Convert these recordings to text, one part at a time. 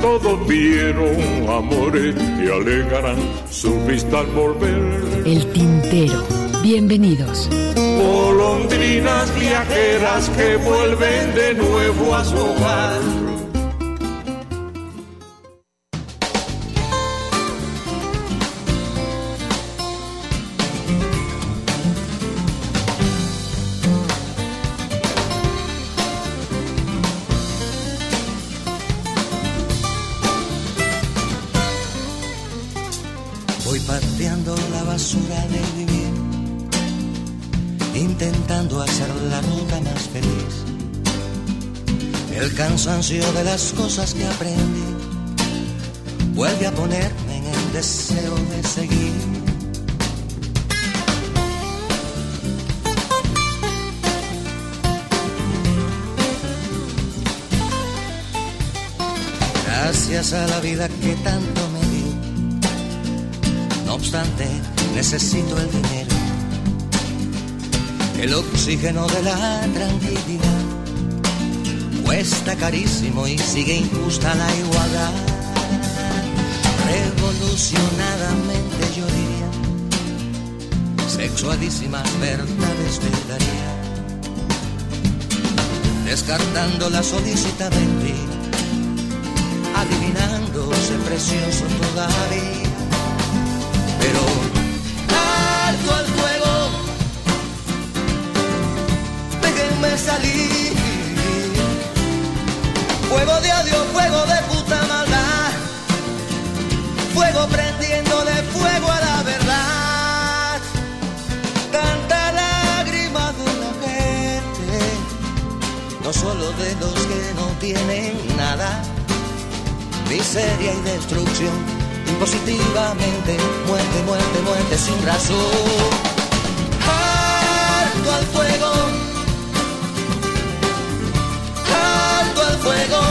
Todos vieron amores y alegarán su vista al volver. El tintero. Bienvenidos. Golondrinas viajeras que vuelven de nuevo a su hogar. Las cosas que aprendí vuelve a ponerme en el deseo de seguir. Gracias a la vida que tanto me dio. No obstante, necesito el dinero, el oxígeno de la tranquilidad. Cuesta carísimo y sigue injusta la igualdad. Revolucionadamente yo diría, sexualísimas verdades te daría. Descartando la solícitamente, adivinándose precioso todavía pero alto al fuego, déjenme salir. Fuego de adiós, fuego de puta maldad, fuego prendiéndole fuego a la verdad. Tanta lágrima de la gente, no solo de los que no tienen nada, miseria y destrucción positivamente, muerte, muerte, muerte sin razón. Alto al fuego, alto al fuego.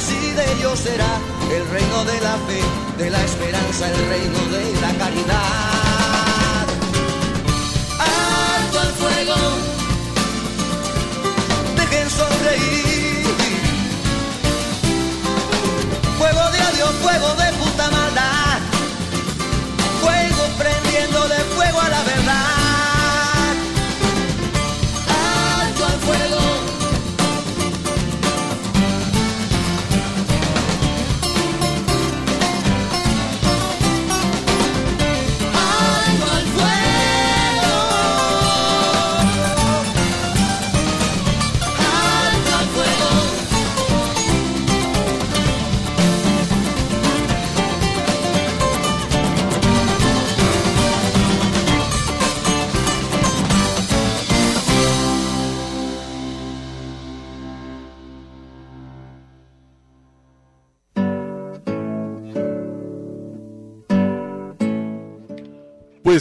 Así de ellos será el reino de la fe, de la esperanza, el reino de la caridad. Alto al fuego, dejen sonreír. Fuego de adiós, fuego de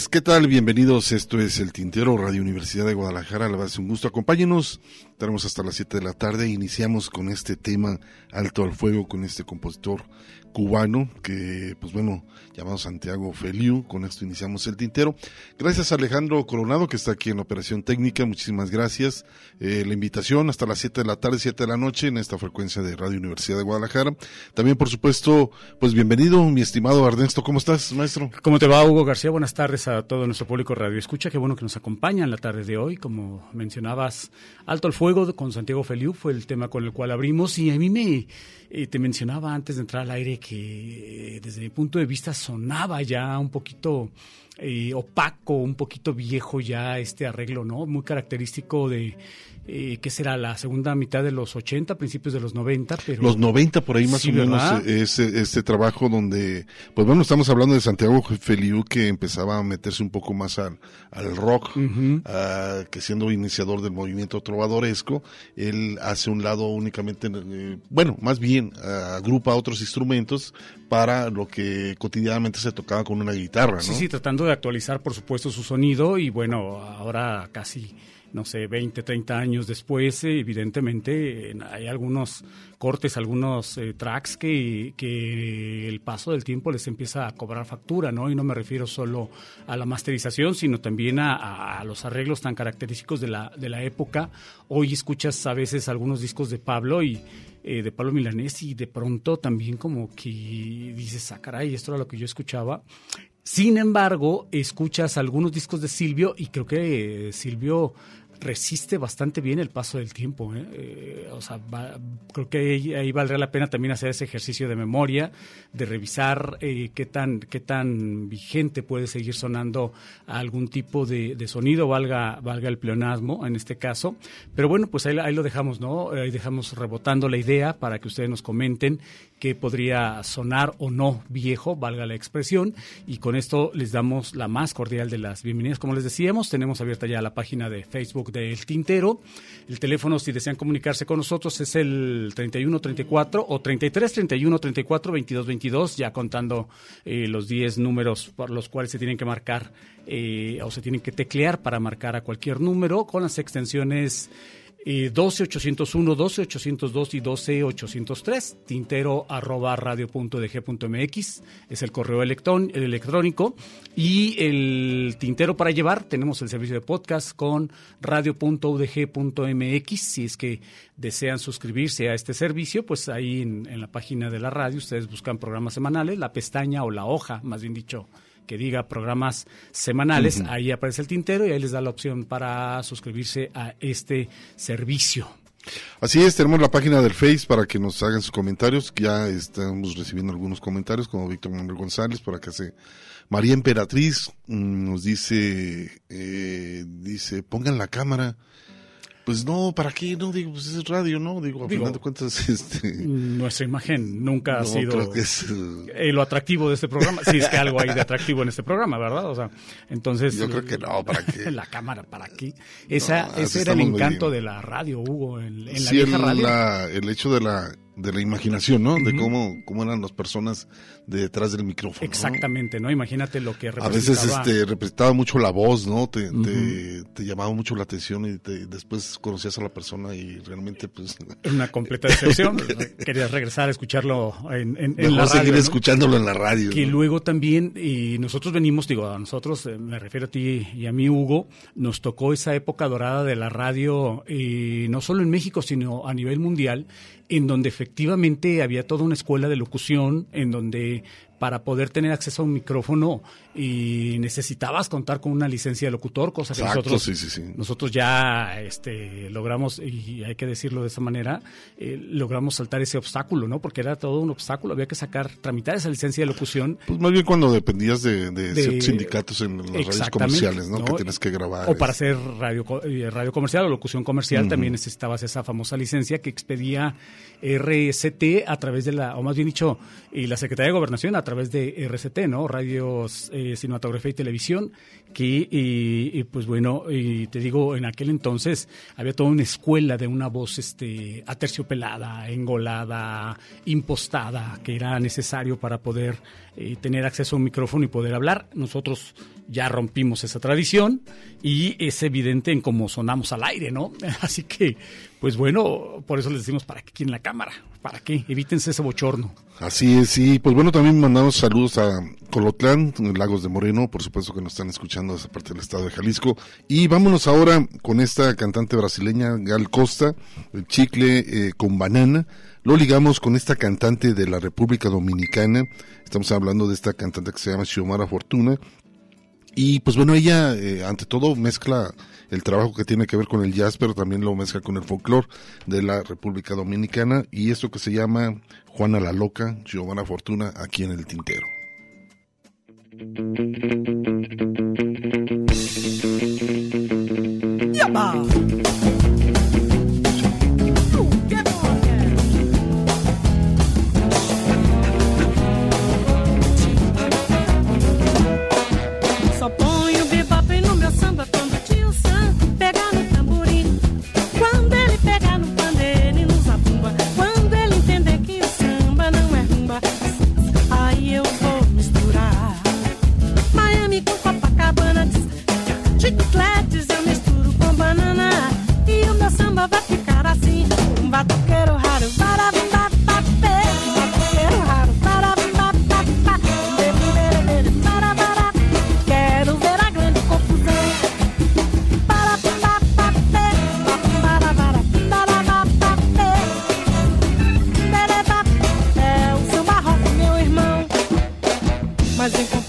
¿qué tal? Bienvenidos. Esto es El Tintero, Radio Universidad de Guadalajara. La es un gusto. Acompáñenos. Tenemos hasta las 7 de la tarde. Iniciamos con este tema Alto al Fuego, con este compositor cubano que, pues bueno, llamado Santiago Feliu. Con esto iniciamos El Tintero. Gracias a Alejandro Coronado, que está aquí en operación técnica. Muchísimas gracias. Eh, la invitación hasta las 7 de la tarde, 7 de la noche en esta frecuencia de Radio Universidad de Guadalajara. También, por supuesto, pues bienvenido, mi estimado Ernesto. ¿Cómo estás, maestro? ¿Cómo te va, Hugo García? Buenas tardes a todo nuestro público Radio Escucha. Qué bueno que nos acompañan la tarde de hoy. Como mencionabas, Alto al Fuego con Santiago Feliu fue el tema con el cual abrimos. Y a mí me eh, te mencionaba antes de entrar al aire que eh, desde mi punto de vista sonaba ya un poquito eh, opaco, un poquito viejo ya este arreglo, ¿no? Muy característico de eh, que será la segunda mitad de los 80, principios de los 90, pero... Los 90 por ahí más Sí, o menos ¿verdad? eh, ese, este trabajo donde, pues bueno, estamos hablando de Santiago Feliu que empezaba a meterse un poco más al, al rock, ah, que siendo iniciador del movimiento trovadoresco, él hace un lado únicamente, eh, bueno, más bien agrupa otros instrumentos para lo que cotidianamente se tocaba con una guitarra, ¿no? Sí, sí, tratando de actualizar, por supuesto, su sonido y bueno, ahora casi, no sé, 20, 30 años después, eh, evidentemente hay algunos cortes, algunos eh, tracks que, que el paso del tiempo les empieza a cobrar factura, ¿no? Y no me refiero solo a la masterización, sino también a, los arreglos tan característicos de la, de la época. Hoy escuchas a veces algunos discos de Pablo y eh, de Pablo Milanés y de pronto también como que dices, ah, caray, esto era lo que yo escuchaba. Sin embargo, escuchas algunos discos de Silvio y creo que Silvio resiste bastante bien el paso del tiempo. ¿eh? Eh, o sea, va- creo que ahí, ahí valdría la pena también hacer ese ejercicio de memoria, de revisar eh, qué tan qué tan vigente puede seguir sonando algún tipo de, de sonido, valga valga el pleonasmo en este caso. Pero bueno, pues ahí, ahí lo dejamos, ¿no? Ahí dejamos rebotando la idea para que ustedes nos comenten qué podría sonar o no viejo, valga la expresión. Y con esto les damos la más cordial de las bienvenidas. Como les decíamos, tenemos abierta ya la página de Facebook de El Tintero. El teléfono, si desean comunicarse con nosotros, es el 3134 o 33 31 34 22 22, ya contando eh, los 10 números por los cuales se tienen que marcar eh, o se tienen que teclear para marcar a cualquier número con las extensiones eh, 12801, 12802 y 12803, tintero arroba radio.dg.mx, es el correo electrón- el electrónico. Y el tintero para llevar, tenemos el servicio de podcast con radio.udg.mx. Si es que desean suscribirse a este servicio, pues ahí en la página de la radio ustedes buscan programas semanales, la pestaña o la hoja, más bien dicho, que diga programas semanales, ahí aparece el tintero y ahí les da la opción para suscribirse a este servicio. Así es, tenemos la página del Face para que nos hagan sus comentarios. Ya estamos recibiendo algunos comentarios, como Víctor Manuel González, por acá se... María Emperatriz mm, nos dice, eh, dice, pongan la cámara. Pues no, ¿para qué? No, digo, pues es radio, ¿no? Digo, a Digo, final de cuentas, este... Nuestra imagen nunca ha no, sido creo que es, eh, eh, lo atractivo de este programa. Si es que algo hay de atractivo en este programa, ¿verdad? O sea, entonces. Yo creo que no, ¿para qué? La cámara, ¿para qué? Esa, No, ese era el encanto de la radio, Hugo, en, en la sí, vieja radio. la- el hecho de la, de la imaginación, ¿no? De cómo, cómo eran las personas de detrás del micrófono. ¿no? Exactamente, ¿no? Imagínate lo que A representaba. veces este, representaba mucho la voz, ¿no? Te, te, te llamaba mucho la atención y te- después conocías a la persona y realmente pues... Una completa decepción. Querías regresar a escucharlo en, en, en Mejor la radio. seguir ¿no? escuchándolo en la radio. que ¿no? luego también, y nosotros venimos, digo, a nosotros, eh, me refiero a ti y a mí, Hugo, nos tocó esa época dorada de la radio, y no solo en México, sino a nivel mundial, en donde efectivamente había toda una escuela de locución, en donde para poder tener acceso a un micrófono y necesitabas contar con una licencia de locutor, cosa que Exacto, nosotros sí, sí, sí. nosotros ya este, logramos, y hay que decirlo de esa manera, eh, logramos saltar ese obstáculo, ¿no? Porque era todo un obstáculo, había que sacar, tramitar esa licencia de locución Pues más bien cuando dependías de, de de- ciertos sindicatos en las radios comerciales, ¿no? Que tienes que grabar. O para hacer radio, eh, radio comercial o locución comercial también necesitabas esa famosa licencia que expedía RCT a través de la, o más bien dicho, y la Secretaría de Gobernación a través de RCT, ¿no? Radios, eh, Cinematografía y Televisión, que, y, y, pues bueno, y te digo, en aquel entonces había toda una escuela de una voz este, aterciopelada, engolada, impostada, que era necesario para poder eh, tener acceso a un micrófono y poder hablar. Nosotros ya rompimos esa tradición y es evidente en cómo sonamos al aire, ¿no? Así que, pues bueno, por eso les decimos, ¿para qué quieren la cámara? ¿Para qué? Evítense ese bochorno. Así es, sí. Pues bueno, también mandamos saludos a Colotlán, Lagos de Moreno, por supuesto que nos están escuchando desde parte del estado de Jalisco. Y vámonos ahora con esta cantante brasileña, Gal Costa, el chicle eh, con banana. Lo ligamos con esta cantante de la República Dominicana. Estamos hablando de esta cantante que se llama Xiomara Fortuna. Y pues bueno, ella eh, ante todo mezcla el trabajo que tiene que ver con el jazz, pero también lo mezcla con el folclore de la República Dominicana y esto que se llama Juana la Loca, Giovanna Fortuna, aquí en el Tintero. mas encontrei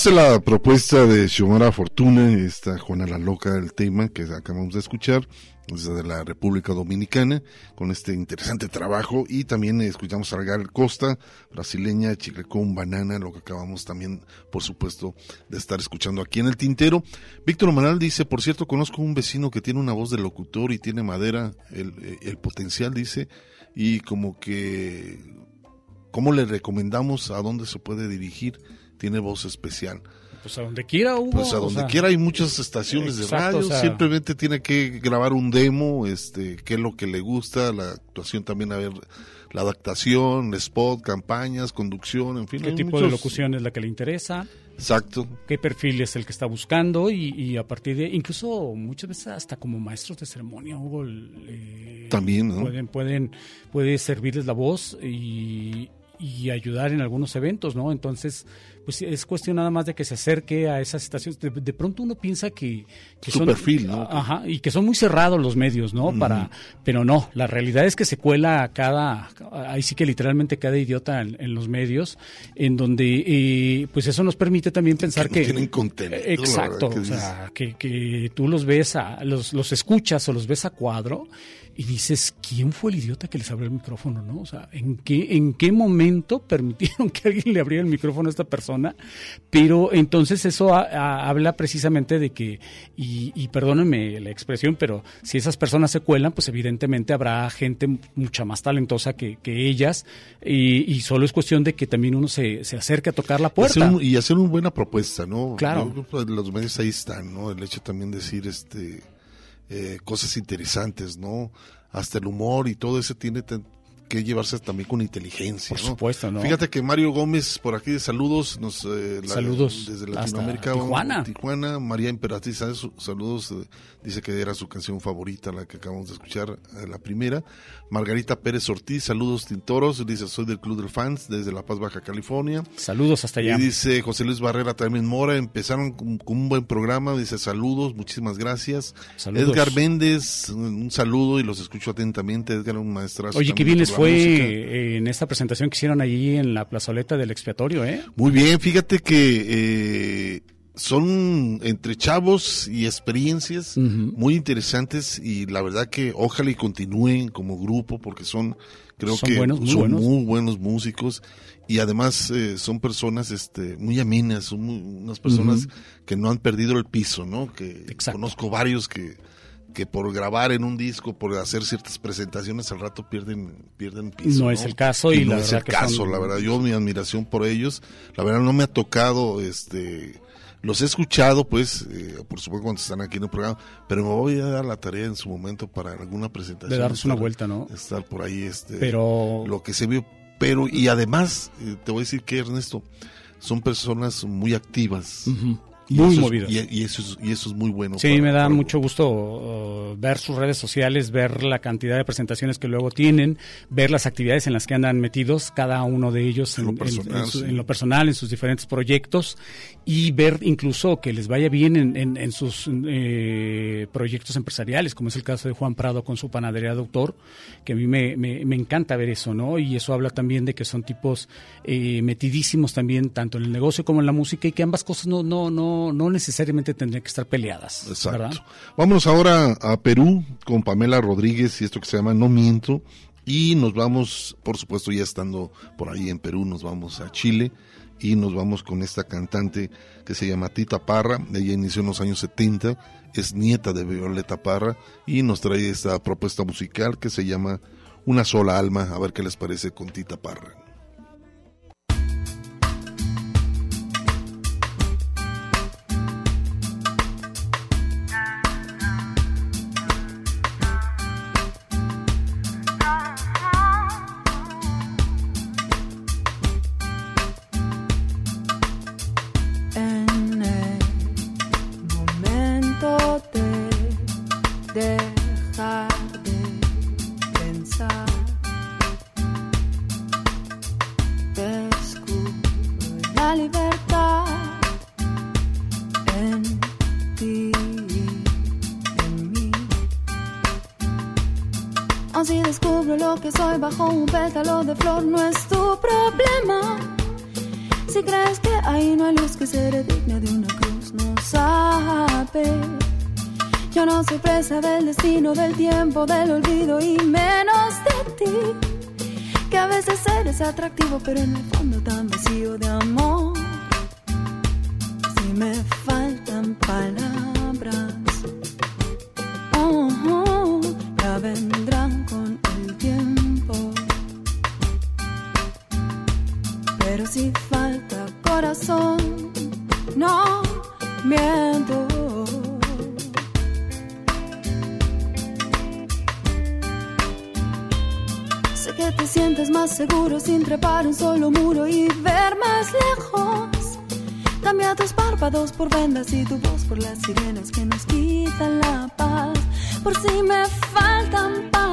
Pues esta es la propuesta de Xiomara Fortuna, esta Juana la Loca, el tema que acabamos de escuchar desde la República Dominicana, con este interesante trabajo. Y también escuchamos a Gal Costa, brasileña, Chiclecón, Banana, lo que acabamos también, por supuesto, de estar escuchando aquí en el tintero. Víctor Manal dice, por cierto, conozco un vecino que tiene una voz de locutor y tiene madera, el, el potencial, dice, y como que, ¿cómo le recomendamos a dónde se puede dirigir? Tiene voz especial. Pues a donde quiera, Hugo. Pues a o donde sea, quiera hay muchas estaciones de radio, o sea- simplemente tiene que grabar un demo, este, qué es lo que le gusta, la actuación también, a ver, la adaptación, spot, campañas, conducción, en fin. ¿Qué tipo de locución es la que le interesa? Exacto. ¿Qué perfil es el que está buscando? Y, y a partir de, incluso muchas veces hasta como maestros de ceremonia, Hugo, eh, También, ¿no? pueden, pueden, puede servirles la voz y, y ayudar en algunos eventos, ¿no? Entonces, pues es cuestión nada más de que se acerque a esas estaciones. De, de pronto uno piensa que, que Su son perfil, ¿no? Ajá, y que son muy cerrados los medios, ¿no? Para, pero no, la realidad es que se cuela a cada, ahí sí que literalmente cada idiota en, en los medios, en donde, eh, pues eso nos permite también pensar no que, tienen contenido, exacto, que o sea, que, que tú los ves, a, los, los escuchas o los ves a cuadro y dices, ¿quién fue el idiota que les abrió el micrófono, no? O sea, ¿en qué, en qué momento permitieron que alguien le abriera el micrófono a esta persona? Pero entonces eso a- a- habla precisamente de que, y, y perdónenme la expresión, pero si esas personas se cuelan, pues evidentemente habrá gente mucha más talentosa que, que ellas y, y solo es cuestión de que también uno se, se acerque a tocar la Hacer puerta. un- y hacer una buena propuesta, ¿no? Claro. Yo los medios ahí están, ¿no? El hecho también de decir, este, eh, cosas interesantes, ¿no? Hasta el humor y todo eso tiene que llevarse también con inteligencia, Por ¿no? supuesto, ¿no? Fíjate que Mario Gómez por aquí de saludos, nos eh, la- Saludos desde Latinoamérica, Tijuana. Tijuana, María Emperatriz, saludos, eh, dice que era su canción favorita, la que acabamos de escuchar, eh, la primera. Margarita Pérez Ortiz, saludos Tintoros, dice soy del Club de Fans desde La Paz, Baja California. Saludos hasta allá. Y dice José Luis Barrera también Mora, empezaron con, con un buen programa, dice saludos, muchísimas gracias. Saludos. Edgar Méndez, un saludo y los escucho atentamente, Edgar, un maestrazo. Oye, qué también fue en esta presentación que hicieron allí en la plazoleta del expiatorio, ¿eh? Muy bien, fíjate que eh, son entre chavos y experiencias muy interesantes y la verdad que ojalá y continúen como grupo porque son creo Son que buenos, muy son buenos. muy buenos músicos y además eh, son personas este muy amenas, son muy- unas personas que no han perdido el piso, ¿no? Que Exacto. conozco varios que que por grabar en un disco, por hacer ciertas presentaciones al rato pierden pierden piso. No es el caso y no la es verdad el caso, son- la verdad yo mi admiración por ellos, la verdad no me ha tocado este los he escuchado, pues, eh, por supuesto cuando están aquí en el programa, pero me voy a dar la tarea en su momento para alguna presentación. De darnos una vuelta, ¿no? Estar por ahí, este, Pero lo que se vio. Pero, y además, eh, te voy a decir que Ernesto, son personas muy activas. Y muy eso es- movidas. y, y eso es, y eso es muy bueno. Sí, para- me da mucho gusto uh, ver sus redes sociales, ver la cantidad de presentaciones que luego tienen, ver las actividades en las que andan metidos cada uno de ellos En en, lo personal, en- en su- sí. en lo personal, en sus diferentes proyectos y ver incluso que les vaya bien en, en- en sus eh, proyectos empresariales, como es el caso de Juan Prado con su panadería doctor, que a mí me, me- me encanta ver eso, ¿no? Y eso habla también de que son tipos eh, metidísimos también tanto en el negocio como en la música y que ambas cosas no, no, no, no necesariamente tendrían que estar peleadas. Exacto. ¿verdad? Vámonos ahora a Perú con Pamela Rodríguez y esto que se llama No Miento. Y nos vamos, por supuesto, ya estando por ahí en Perú, nos vamos a Chile y nos vamos con esta cantante que se llama Tita Parra. Ella inició en los años 70, es nieta de Violeta Parra y nos trae esta propuesta musical que se llama Una sola alma. A ver qué les parece con Tita Parra. Tiempo, del olvido y menos de ti. Que a veces eres atractivo, pero en el fondo tan vacío me faltan palabras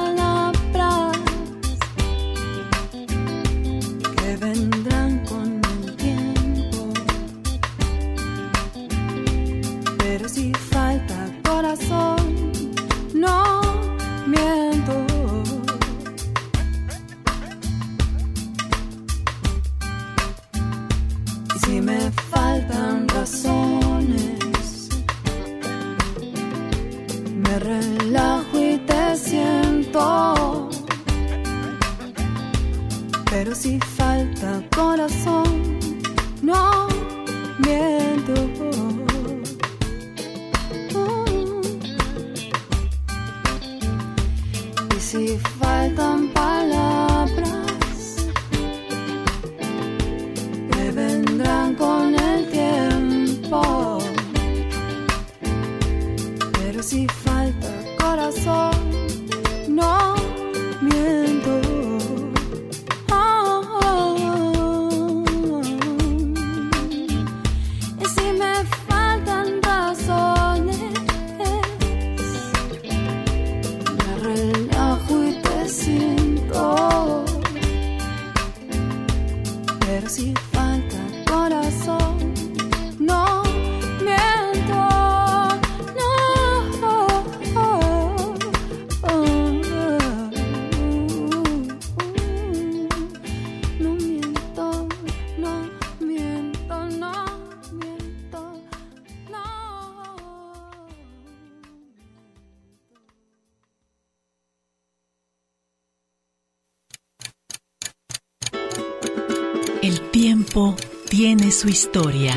su historia.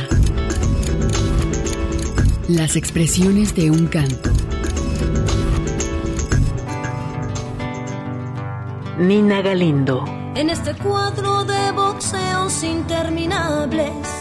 Las expresiones de un canto. Nina Galindo. En este cuadro de boxeos interminables.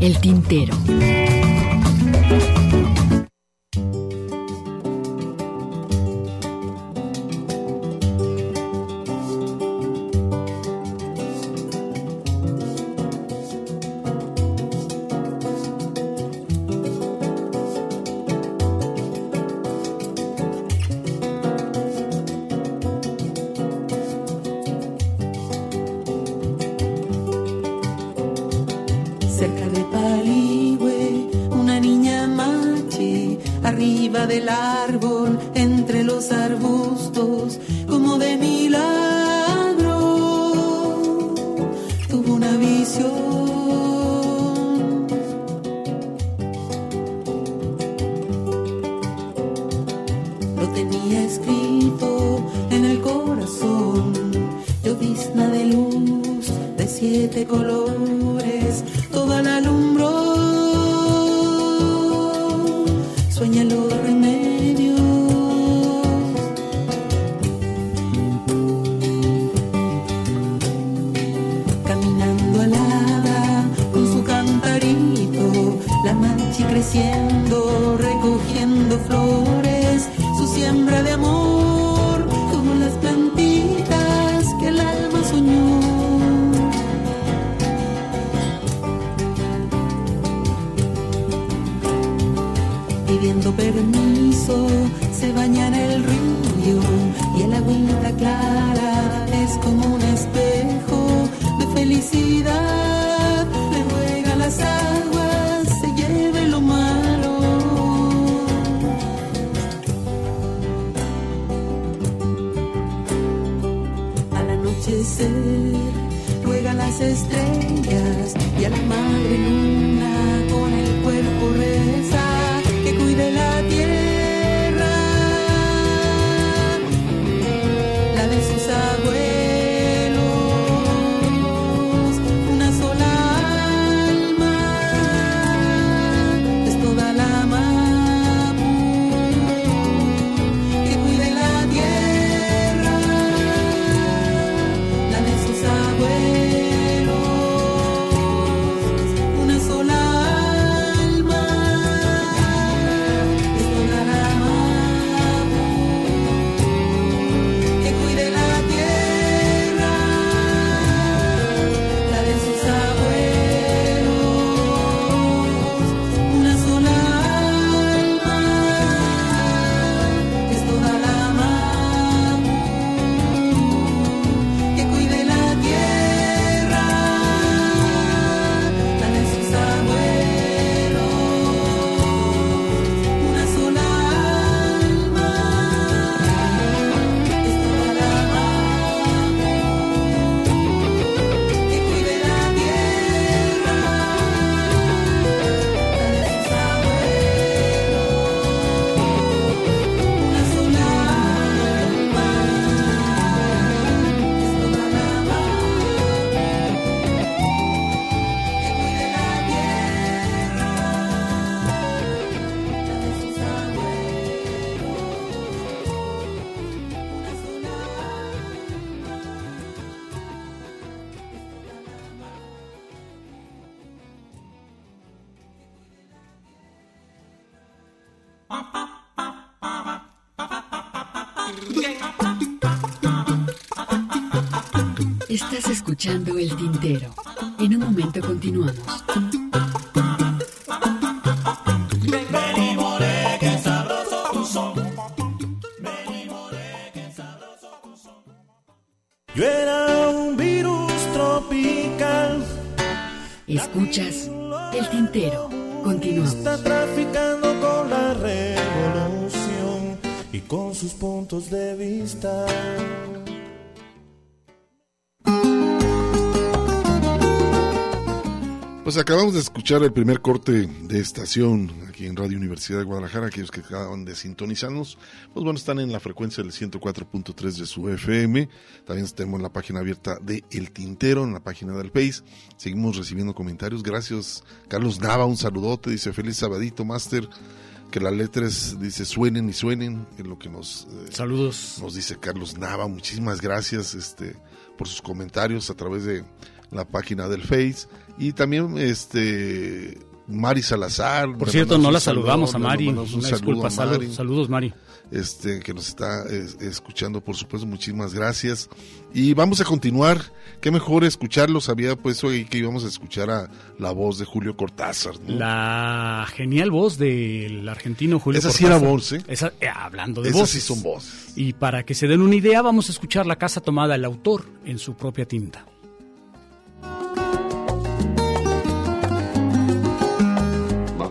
El tintero. Arriba del árbol, entre los arbustos, como de milagro, tuvo una visión. Lo tenía escrito en el corazón, llovizna de luz de siete colores, escuchando El Tintero. En un momento continuamos. Yo era un virus tropical. Escuchas El Tintero. Continuamos. Está traficando con la revolución y con sus puntos de vista. Pues acabamos de escuchar el primer corte de estación aquí en Radio Universidad de Guadalajara. Aquellos que acaban de sintonizarnos, pues bueno, están en la frecuencia del 104.3 de su FM. También tenemos la página abierta de El Tintero, en la página del Face. Seguimos recibiendo comentarios. Gracias, Carlos Nava, un saludote. Dice, feliz sabadito, Master. Que las letras, dice, suenen y suenen. Es lo que nos... eh, Saludos. Nos dice Carlos Nava. Muchísimas gracias este, por sus comentarios a través de la página del Face. Y también este Mari Salazar. Por cierto, no la saludo, saludamos a Mari. mandamos un Una saludo disculpa. a Saludos, Mari, saludos, Mari. Este, que nos está eh, escuchando, por supuesto, muchísimas gracias. Y vamos a continuar. Qué mejor escucharlo. Sabía pues hoy que íbamos a escuchar a la voz de Julio Cortázar. ¿no? La genial voz del argentino Julio Esa sí Cortázar. era voz, ¿eh? Esa- eh, hablando de Esas voces. sí son voces. Y para que se den una idea, vamos a escuchar La Casa Tomada, el autor, en su propia tinta.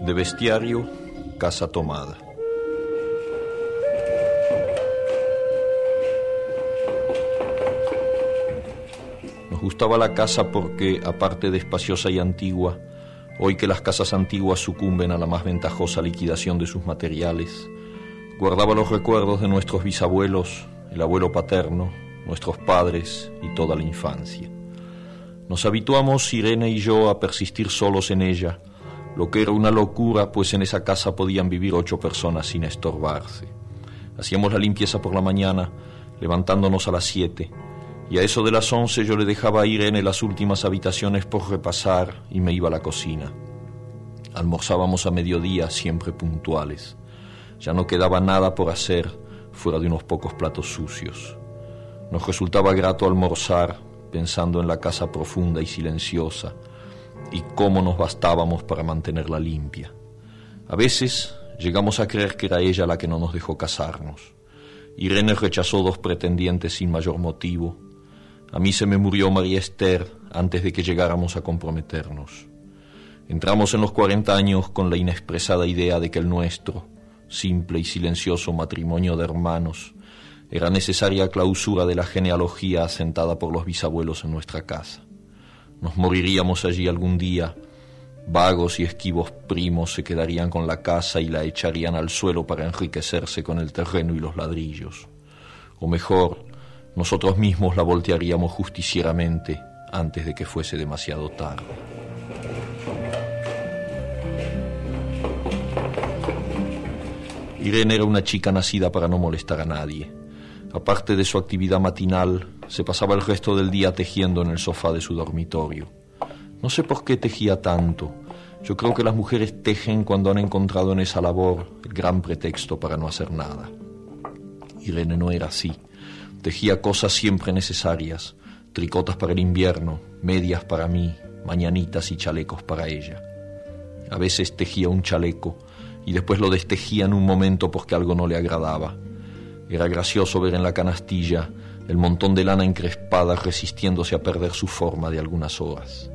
De bestiario, casa tomada. Nos gustaba la casa porque, aparte de espaciosa y antigua, hoy que las casas antiguas sucumben a la más ventajosa liquidación de sus materiales, guardaba los recuerdos de nuestros bisabuelos, el abuelo paterno, nuestros padres y toda la infancia. Nos habituamos, Irene y yo, a persistir solos en ella, lo que era una locura, pues en esa casa podían vivir ocho personas sin estorbarse. Hacíamos la limpieza por la mañana, levantándonos a las siete, y a eso de las once yo le dejaba a Irene las últimas habitaciones por repasar y me iba a la cocina. Almorzábamos a mediodía, siempre puntuales. Ya no quedaba nada por hacer fuera de unos pocos platos sucios. Nos resultaba grato almorzar pensando en la casa profunda y silenciosa y cómo nos bastábamos para mantenerla limpia. A veces llegamos a creer que era ella la que no nos dejó casarnos. Irene rechazó dos pretendientes sin mayor motivo a mí se me murió María Esther antes de que llegáramos a comprometernos. Entramos en los 40 años con la inexpresada idea de que el nuestro, simple y silencioso matrimonio de hermanos, era necesaria clausura de la genealogía asentada por los bisabuelos en nuestra casa. Nos moriríamos allí algún día, vagos y esquivos primos se quedarían con la casa y la echarían al suelo para enriquecerse con el terreno y los ladrillos. O mejor, nosotros mismos la voltearíamos justicieramente antes de que fuese demasiado tarde. Irene era una chica nacida para no molestar a nadie. Aparte de su actividad matinal, se pasaba el resto del día tejiendo en el sofá de su dormitorio. No sé por qué tejía tanto. Yo creo que las mujeres tejen cuando han encontrado en esa labor el gran pretexto para no hacer nada. Irene no era así. Tejía cosas siempre necesarias, tricotas para el invierno, medias para mí, mañanitas y chalecos para ella. A veces tejía un chaleco y después lo destejía en un momento porque algo no le agradaba. Era gracioso ver en la canastilla el montón de lana encrespada resistiéndose a perder su forma de algunas horas.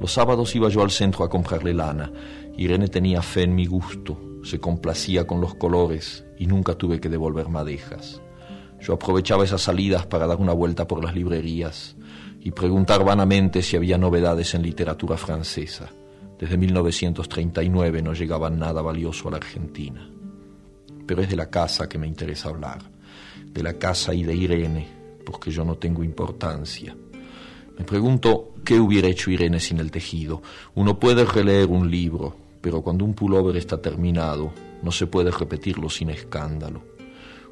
Los sábados iba yo al centro a comprarle lana. Irene tenía fe en mi gusto, se complacía con los colores y nunca tuve que devolver madejas. Yo aprovechaba esas salidas para dar una vuelta por las librerías y preguntar vanamente si había novedades en literatura francesa. Desde 1939 no llegaba nada valioso a la Argentina. Pero es de la casa que me interesa hablar, de la casa y de Irene, porque yo no tengo importancia. Me pregunto qué hubiera hecho Irene sin el tejido. Uno puede releer un libro, pero cuando un pullover está terminado, no se puede repetirlo sin escándalo.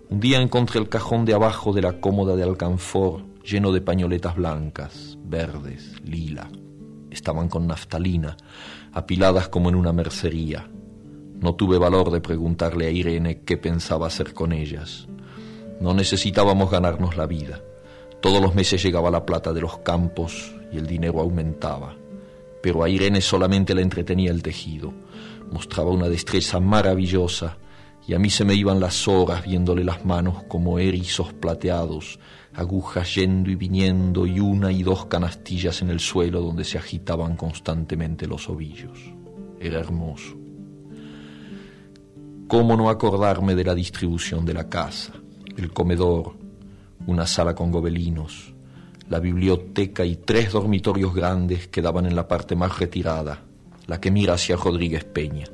Un día encontré el cajón de abajo de la cómoda de alcanfor lleno de pañoletas blancas, verdes, lila. Estaban con naftalina, apiladas como en una mercería. No tuve valor de preguntarle a Irene qué pensaba hacer con ellas. No necesitábamos ganarnos la vida. Todos los meses llegaba la plata de los campos y el dinero aumentaba. Pero a Irene solamente le entretenía el tejido. Mostraba una destreza maravillosa y a mí se me iban las horas viéndole las manos como erizos plateados, agujas yendo y viniendo y una y dos canastillas en el suelo donde se agitaban constantemente los ovillos. Era hermoso. ¿Cómo no acordarme de la distribución de la casa? El comedor, una sala con gobelinos, la biblioteca y tres dormitorios grandes que daban en la parte más retirada, la que mira hacia Rodríguez Peña.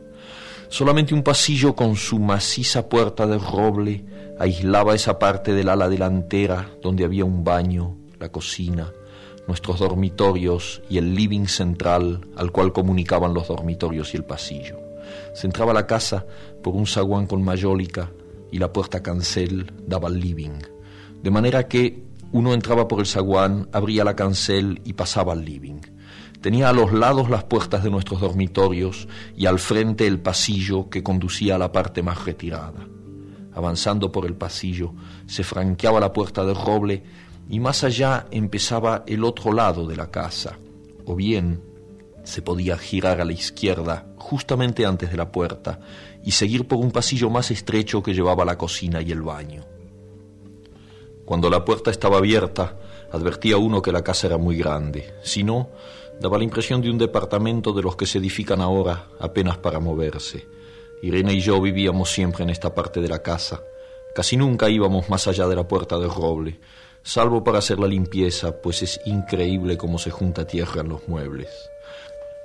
Solamente un pasillo con su maciza puerta de roble aislaba esa parte del ala delantera donde había un baño, la cocina, nuestros dormitorios y el living central al cual comunicaban los dormitorios y el pasillo. Se entraba la casa por un zaguán con mayólica y la puerta cancel daba al living. De manera que uno entraba por el zaguán, abría la cancel y pasaba al living. Tenía a los lados las puertas de nuestros dormitorios y al frente el pasillo que conducía a la parte más retirada. Avanzando por el pasillo, se franqueaba la puerta de roble y más allá empezaba el otro lado de la casa, o bien se podía girar a la izquierda justamente antes de la puerta y seguir por un pasillo más estrecho que llevaba a la cocina y el baño. Cuando la puerta estaba abierta, advertía uno que la casa era muy grande, si no, Daba la impresión de un departamento de los que se edifican ahora apenas para moverse. Irene y yo vivíamos siempre en esta parte de la casa. Casi nunca íbamos más allá de la puerta del roble, salvo para hacer la limpieza, pues es increíble cómo se junta tierra en los muebles.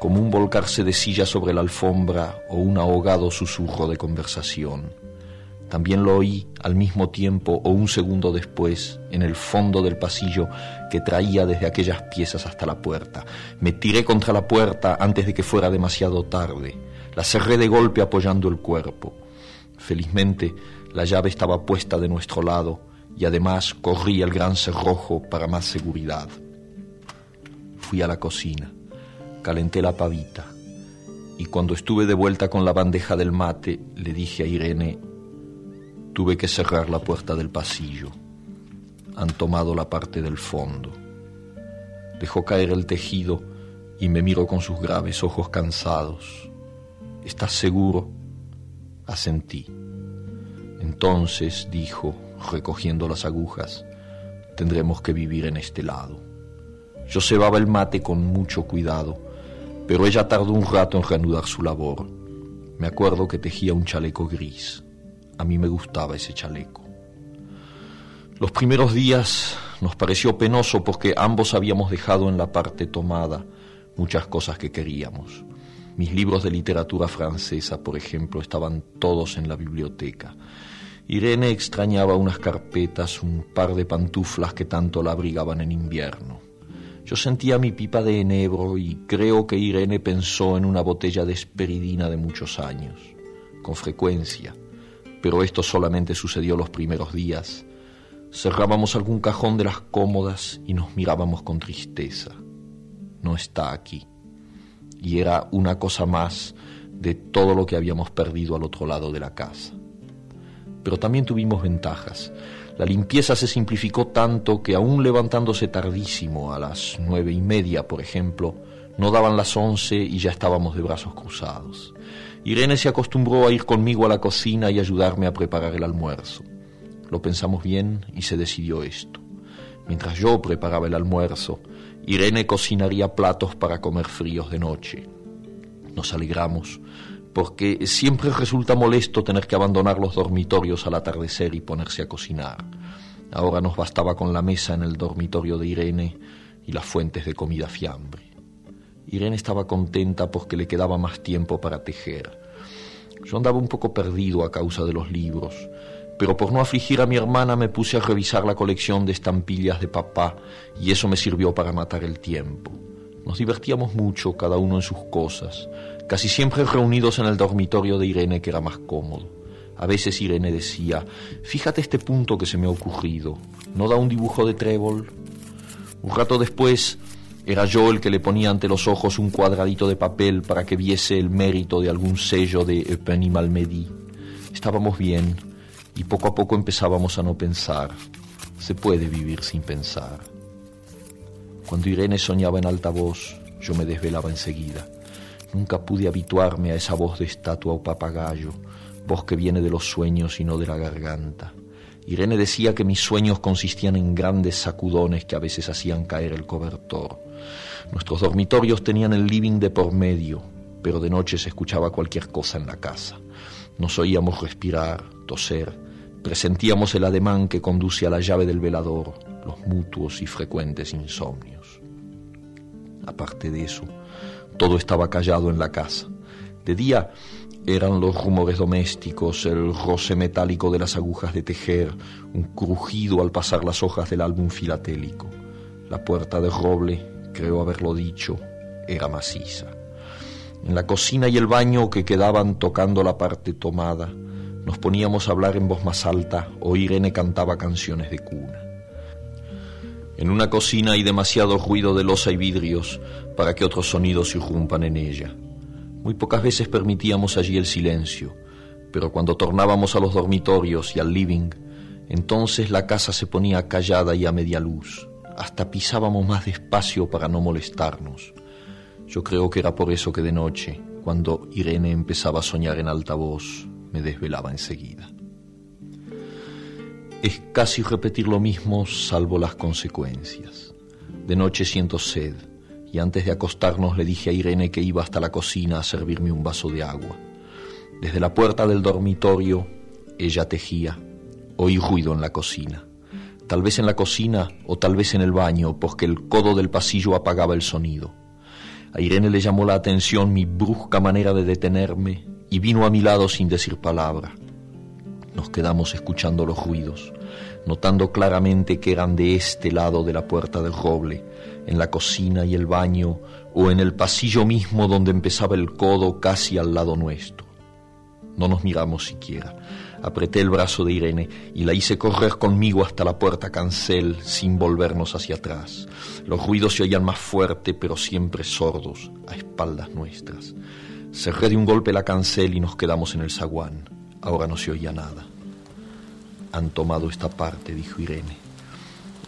como un volcarse de silla sobre la alfombra o un ahogado susurro de conversación. También lo oí al mismo tiempo o un segundo después en el fondo del pasillo que traía desde aquellas piezas hasta la puerta. Me tiré contra la puerta antes de que fuera demasiado tarde. La cerré de golpe apoyando el cuerpo. Felizmente la llave estaba puesta de nuestro lado y además corrí el gran cerrojo para más seguridad. Fui a la cocina calenté la pavita y cuando estuve de vuelta con la bandeja del mate le dije a Irene, tuve que cerrar la puerta del pasillo. Han tomado la parte del fondo. Dejó caer el tejido y me miró con sus graves ojos cansados. ¿Estás seguro? Asentí. Entonces, dijo, recogiendo las agujas, tendremos que vivir en este lado. Yo cebaba el mate con mucho cuidado pero ella tardó un rato en reanudar su labor. Me acuerdo que tejía un chaleco gris. A mí me gustaba ese chaleco. Los primeros días nos pareció penoso porque ambos habíamos dejado en la parte tomada muchas cosas que queríamos. Mis libros de literatura francesa, por ejemplo, estaban todos en la biblioteca. Irene extrañaba unas carpetas, un par de pantuflas que tanto la abrigaban en invierno. Yo sentía mi pipa de enebro y creo que Irene pensó en una botella de esperidina de muchos años, con frecuencia, pero esto solamente sucedió los primeros días. Cerrábamos algún cajón de las cómodas y nos mirábamos con tristeza. No está aquí. Y era una cosa más de todo lo que habíamos perdido al otro lado de la casa. Pero también tuvimos ventajas. La limpieza se simplificó tanto que aún levantándose tardísimo, a las nueve y media, por ejemplo, no daban las once y ya estábamos de brazos cruzados. Irene se acostumbró a ir conmigo a la cocina y ayudarme a preparar el almuerzo. Lo pensamos bien y se decidió esto. Mientras yo preparaba el almuerzo, Irene cocinaría platos para comer fríos de noche. Nos alegramos porque siempre resulta molesto tener que abandonar los dormitorios al atardecer y ponerse a cocinar. Ahora nos bastaba con la mesa en el dormitorio de Irene y las fuentes de comida fiambre. Irene estaba contenta porque le quedaba más tiempo para tejer. Yo andaba un poco perdido a causa de los libros, pero por no afligir a mi hermana me puse a revisar la colección de estampillas de papá y eso me sirvió para matar el tiempo. Nos divertíamos mucho, cada uno en sus cosas casi siempre reunidos en el dormitorio de Irene, que era más cómodo. A veces Irene decía, fíjate este punto que se me ha ocurrido, ¿no da un dibujo de trébol? Un rato después era yo el que le ponía ante los ojos un cuadradito de papel para que viese el mérito de algún sello de Eupenie Malmedy. Estábamos bien y poco a poco empezábamos a no pensar. Se puede vivir sin pensar. Cuando Irene soñaba en alta voz, yo me desvelaba enseguida. Nunca pude habituarme a esa voz de estatua o papagayo, voz que viene de los sueños y no de la garganta. Irene decía que mis sueños consistían en grandes sacudones que a veces hacían caer el cobertor. Nuestros dormitorios tenían el living de por medio, pero de noche se escuchaba cualquier cosa en la casa. Nos oíamos respirar, toser, Presentíamos el ademán que conduce a la llave del velador, los mutuos y frecuentes insomnios. Aparte de eso, todo estaba callado en la casa. De día eran los rumores domésticos, el roce metálico de las agujas de tejer, un crujido al pasar las hojas del álbum filatélico. La puerta de roble, creo haberlo dicho, era maciza. En la cocina y el baño que quedaban tocando la parte tomada, nos poníamos a hablar en voz más alta o Irene cantaba canciones de cuna. En una cocina hay demasiado ruido de losa y vidrios para que otros sonidos irrumpan en ella. Muy pocas veces permitíamos allí el silencio, pero cuando tornábamos a los dormitorios y al living, entonces la casa se ponía callada y a media luz. Hasta pisábamos más despacio para no molestarnos. Yo creo que era por eso que de noche, cuando Irene empezaba a soñar en alta voz, me desvelaba enseguida. Es casi repetir lo mismo salvo las consecuencias. De noche siento sed y antes de acostarnos le dije a Irene que iba hasta la cocina a servirme un vaso de agua. Desde la puerta del dormitorio ella tejía. Oí ruido en la cocina. Tal vez en la cocina o tal vez en el baño, porque el codo del pasillo apagaba el sonido. A Irene le llamó la atención mi brusca manera de detenerme y vino a mi lado sin decir palabra. Nos quedamos escuchando los ruidos, notando claramente que eran de este lado de la puerta del roble, en la cocina y el baño, o en el pasillo mismo donde empezaba el codo casi al lado nuestro. No nos miramos siquiera. Apreté el brazo de Irene y la hice correr conmigo hasta la puerta cancel sin volvernos hacia atrás. Los ruidos se oían más fuerte, pero siempre sordos, a espaldas nuestras. Cerré de un golpe la cancel y nos quedamos en el zaguán. Ahora no se oía nada. Han tomado esta parte, dijo Irene.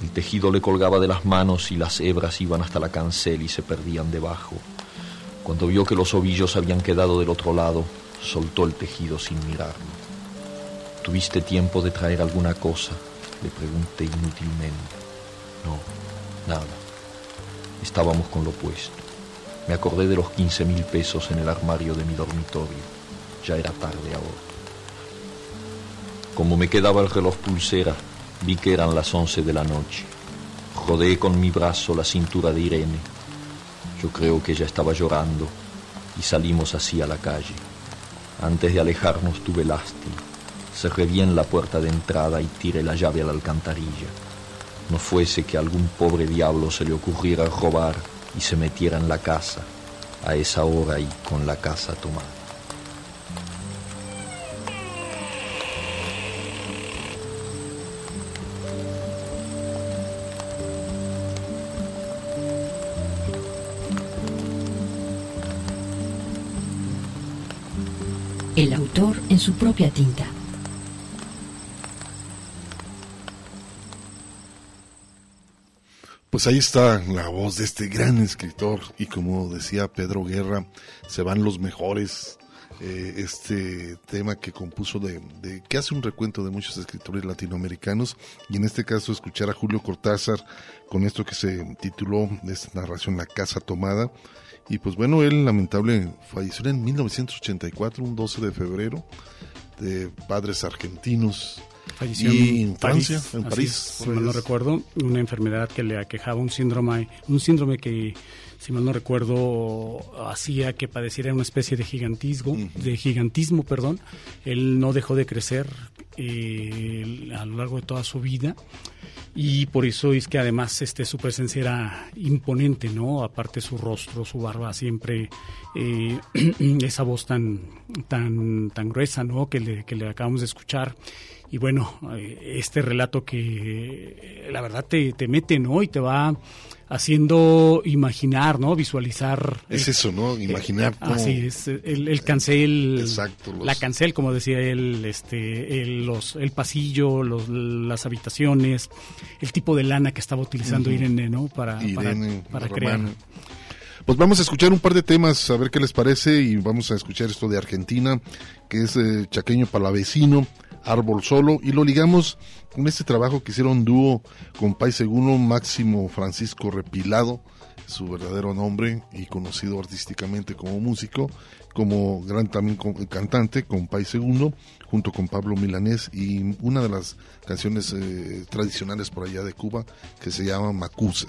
El tejido le colgaba de las manos y las hebras iban hasta la cancel y se perdían debajo. Cuando vio que los ovillos habían quedado del otro lado, soltó el tejido sin mirarlo. ¿Tuviste tiempo de traer alguna cosa? Le pregunté inútilmente. No, nada. Estábamos con lo puesto. Me acordé de los 15 mil pesos en el armario de mi dormitorio. Ya era tarde ahora. Como me quedaba el reloj pulsera, vi que eran las 11 de la noche. Rodeé con mi brazo la cintura de Irene. Yo creo que ella estaba llorando y salimos así a la calle. Antes de alejarnos tuve lástima. Cerré bien la puerta de entrada y tiré la llave a la alcantarilla. No fuese que a algún pobre diablo se le ocurriera robar y se metiera en la casa a esa hora y con la casa tomada. En su propia tinta. Pues ahí está la voz de este gran escritor y como decía Pedro Guerra, se van los mejores. Eh, este tema que compuso de, de, que hace un recuento de muchos escritores latinoamericanos y en este caso escuchar a Julio Cortázar con esto que se tituló de esta narración La Casa Tomada y pues bueno él lamentable falleció en 1984 un 12 de febrero de padres argentinos Falleció y en, en Francia, París, en París. si mal no recuerdo, una enfermedad que le aquejaba, un síndrome, un síndrome que, si mal no recuerdo, hacía que padeciera una especie de gigantismo, uh -huh. de gigantismo, perdón. Él no dejó de crecer eh, a lo largo de toda su vida y por eso es que además este su presencia era imponente no aparte su rostro su barba siempre eh, esa voz tan tan tan gruesa no que le, que le acabamos de escuchar. Y bueno este relato que la verdad te, te mete no y te va haciendo imaginar, ¿no? Visualizar. Es eso, ¿no? Imaginar. Cómo... Así es, el, el cancel. Exacto. Los... La cancel, como decía él, este, el, los, el pasillo, los, las habitaciones, el tipo de lana que estaba utilizando uh -huh. Irene, ¿no? Para, Irene, para, para crear. Pues vamos a escuchar un par de temas, a ver qué les parece, y vamos a escuchar esto de Argentina, que es eh, Chaqueño Palavecino, Árbol Solo, y lo ligamos con este trabajo que hicieron dúo con Pai Seguno, Máximo Francisco Repilado, su verdadero nombre y conocido artísticamente como músico, como gran también cantante con Pai Segundo, junto con Pablo Milanés y una de las canciones eh, tradicionales por allá de Cuba que se llama Macusa.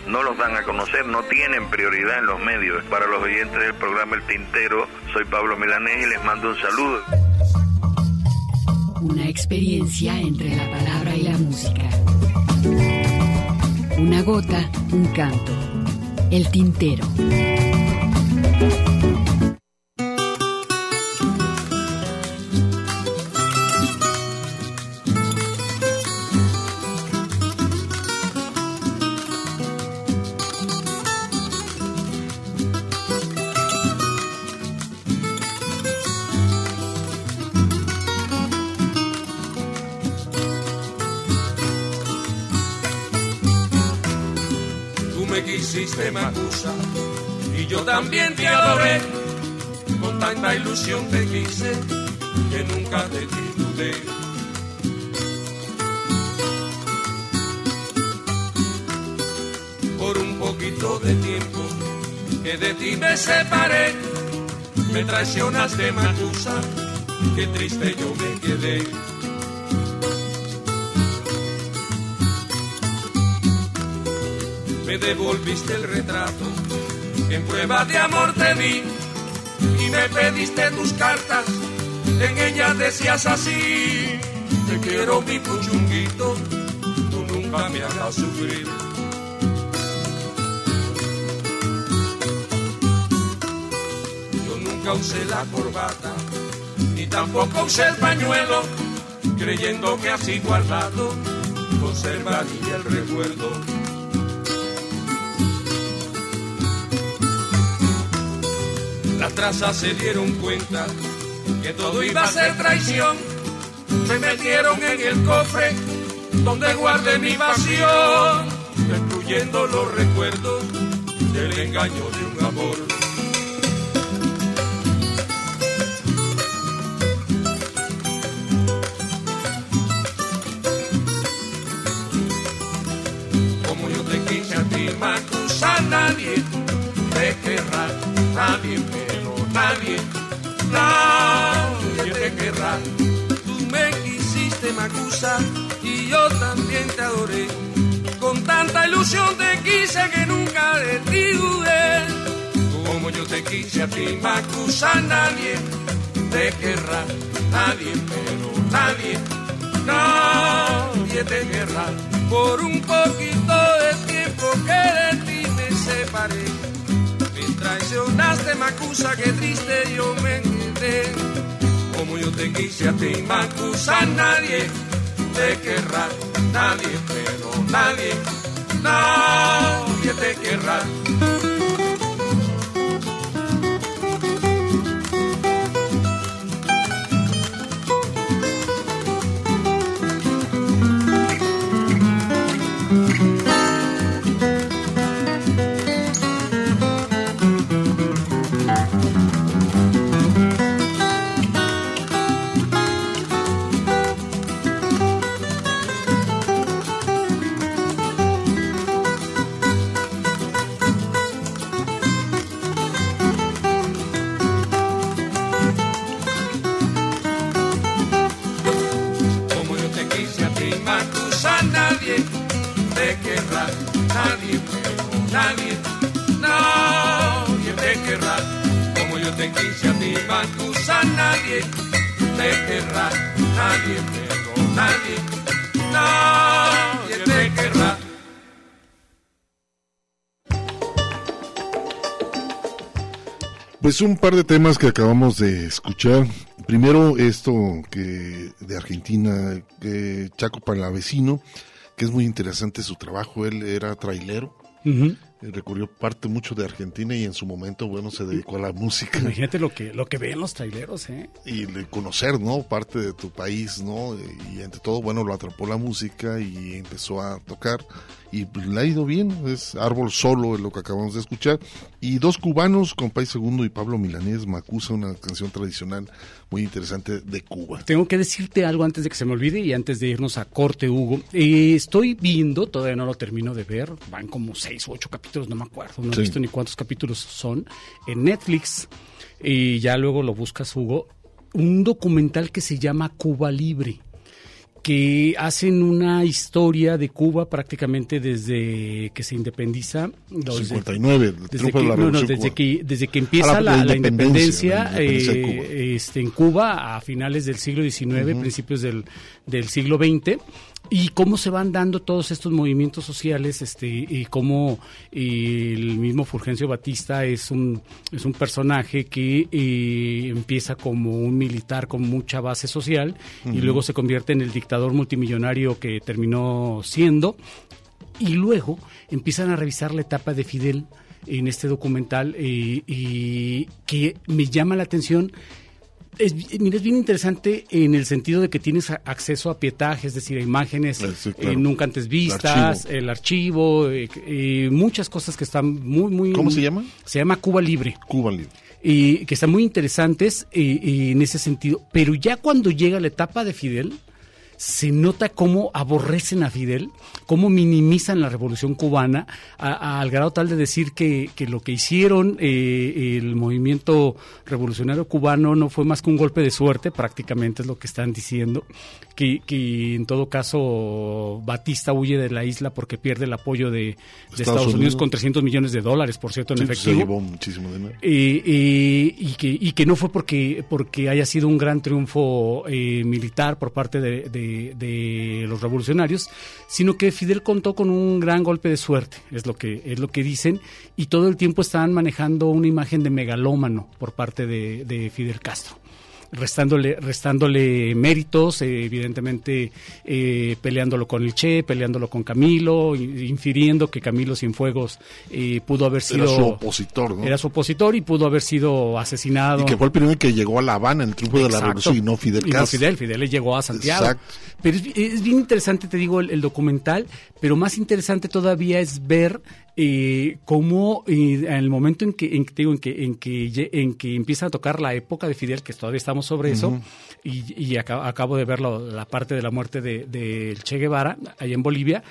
No los dan a conocer, no tienen prioridad en los medios. Para los oyentes del programa El Tintero, soy Pablo Milanés y les mando un saludo. Una experiencia entre la palabra y la música. Una gota, un canto. El tintero. Quisiste, Macusa, y yo también te adoré. Con tanta ilusión te quise que nunca te titulé. Por un poquito de tiempo que de ti me separé, me traicionaste, Macusa, qué triste yo me quedé. Me devolviste el retrato en prueba de amor te di y me pediste tus cartas, en ellas decías así, te quiero mi puchunguito, tú nunca me haga sufrir. Yo nunca usé la corbata, ni tampoco usé el pañuelo, creyendo que así guardado conservaría el recuerdo. Se dieron cuenta que todo iba a ser traición. Se metieron en el cofre donde guardé mi pasión, destruyendo los recuerdos del engaño de un amor. Quisiste, Macusa, y yo también te adoré. Con tanta ilusión te quise que nunca de ti dudé. Como yo te quise a ti, Macusa, nadie te querrá, nadie, pero nadie, nadie te querrá. Por un poquito de tiempo que de ti me separé. Me traicionaste, Macusa, que triste yo me quedé. Como yo te quise a ti, Macusa, nadie te querrá, nadie, pero nadie, nadie te querrá. Pues un par de temas que acabamos de escuchar. Primero esto que de Argentina, que Chaco Palavecino, que es muy interesante su trabajo. Él era trailero, eh, recorrió parte mucho de Argentina y en su momento, bueno, se dedicó a la música. Imagínate lo que, lo que ven los traileros, ¿eh? y de conocer, ¿no? Parte de tu país, ¿no? Y entre todo, bueno, lo atrapó la música y empezó a tocar y pues, le ha ido bien, es Árbol Solo, es lo que acabamos de escuchar. Y dos cubanos, Compay Segundo y Pablo Milanés, Macusa, una canción tradicional muy interesante de Cuba. Tengo que decirte algo antes de que se me olvide y antes de irnos a corte, Hugo. Eh, estoy viendo, todavía no lo termino de ver, van como seis o ocho capítulos, no me acuerdo, no Sí. he visto ni cuántos capítulos son, en Netflix, y ya luego lo buscas, Hugo, un documental que se llama Cuba Libre que hacen una historia de Cuba prácticamente desde que se independiza. desde- 59, el desde que, de la no, no, desde que, desde que empieza Ah, la, la la independencia, la eh, este, en Cuba a finales del siglo XIX, Ujú. principios del, del siglo XX, y cómo se van dando todos estos movimientos sociales, este, y cómo eh, el mismo Fulgencio Batista es un, es un personaje que eh, empieza como un militar con mucha base social y luego se convierte en el dictador multimillonario que terminó siendo y luego empiezan a revisar la etapa de Fidel en este documental eh, y que me llama la atención. Es, mira, es bien interesante en el sentido de que tienes acceso a pietaje, es decir, a imágenes sí, claro. eh, nunca antes El vistas, archivo. el archivo, eh, eh, muchas cosas que están muy, muy... ¿Cómo se llama? Se llama Cuba Libre Cuba Libre. y que están muy interesantes eh, eh, en ese sentido. Pero ya cuando llega la etapa de Fidel, se nota cómo aborrecen a Fidel, cómo minimizan la revolución cubana, a- a- al grado tal de decir que, que lo que hicieron eh, el movimiento revolucionario cubano no fue más que un golpe de suerte, prácticamente es lo que están diciendo, que, que en todo caso Batista huye de la isla porque pierde el apoyo de, de Estados, Unidos. Unidos. con 300 millones de dólares, por cierto, en Sí, pues, se efectivo. llevó muchísimo dinero. Eh, eh, y, que, y que no fue porque, porque haya sido un gran triunfo militar por parte de de, de los revolucionarios, sino que Fidel contó con un gran golpe de suerte, es lo que es lo que dicen, y todo el tiempo estaban manejando una imagen de megalómano por parte de, de Fidel Castro restándole, restándole méritos, eh, evidentemente eh, peleándolo con el Che, peleándolo con Camilo, infiriendo que Camilo Cienfuegos eh, pudo haber sido... Era su opositor, ¿no? Era su opositor y pudo haber sido asesinado. Y que fue el primero que llegó a La Habana en el triunfo de la revolución y no Fidel Y no Castro. Fidel, Fidel llegó a Santiago. Exacto. Pero es, es bien interesante, te digo, el, el documental, pero más interesante todavía es ver eh, cómo eh, en el momento en que, en, digo, en, que, en, que, en que empieza a tocar la época de Fidel, que todavía estamos sobre eso, y, y aca- acabo de ver la parte de la muerte de, de Che Guevara, allá en Bolivia,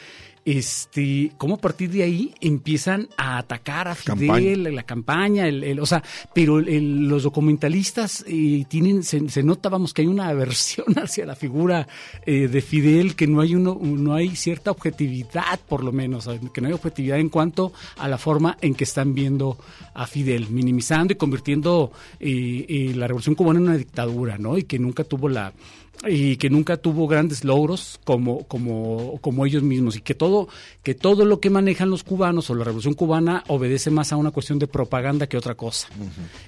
este, cómo a partir de ahí empiezan a atacar a Fidel, Campaña. la campaña, el, el- o sea, pero el- los documentalistas eh, tienen, se, se nota, vamos, que hay una aversión hacia la figura eh, de Fidel, que no hay uno, no hay cierta objetividad, por lo menos, que no hay objetividad en cuanto a la forma en que están viendo a Fidel, minimizando y convirtiendo eh, eh, la revolución cubana en una dictadura, ¿no? Y que nunca tuvo la y que nunca tuvo grandes logros como, como, como ellos mismos y que todo, que todo lo que manejan los cubanos o la revolución cubana obedece más a una cuestión de propaganda que otra cosa.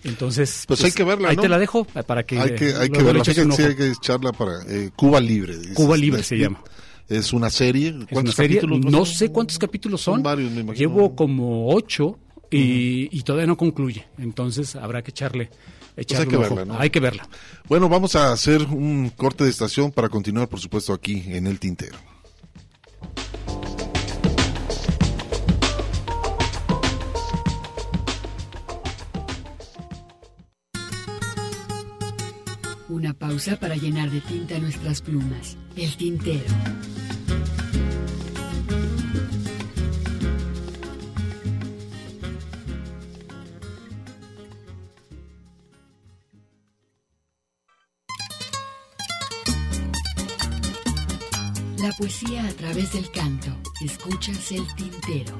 Entonces, Pues, hay que verla, ahí ¿no? te la dejo eh, para que hay que, hay que verla. hay que echarla para eh, Cuba Libre. dices. Cuba Libre se llama. Es una serie. Es una ¿Cuántos serie, capítulos? no sé cuántos capítulos son. Son varios, me imagino. Llevo como ocho y, y todavía no concluye. Entonces habrá que echarle, Pues hay que un ojo. verla, ¿no? Hay que verla. Bueno, vamos a hacer un corte de estación para continuar, por supuesto, aquí en el tintero. Una pausa para llenar de tinta nuestras plumas. El tintero. La poesía a través del canto. Escuchas el tintero.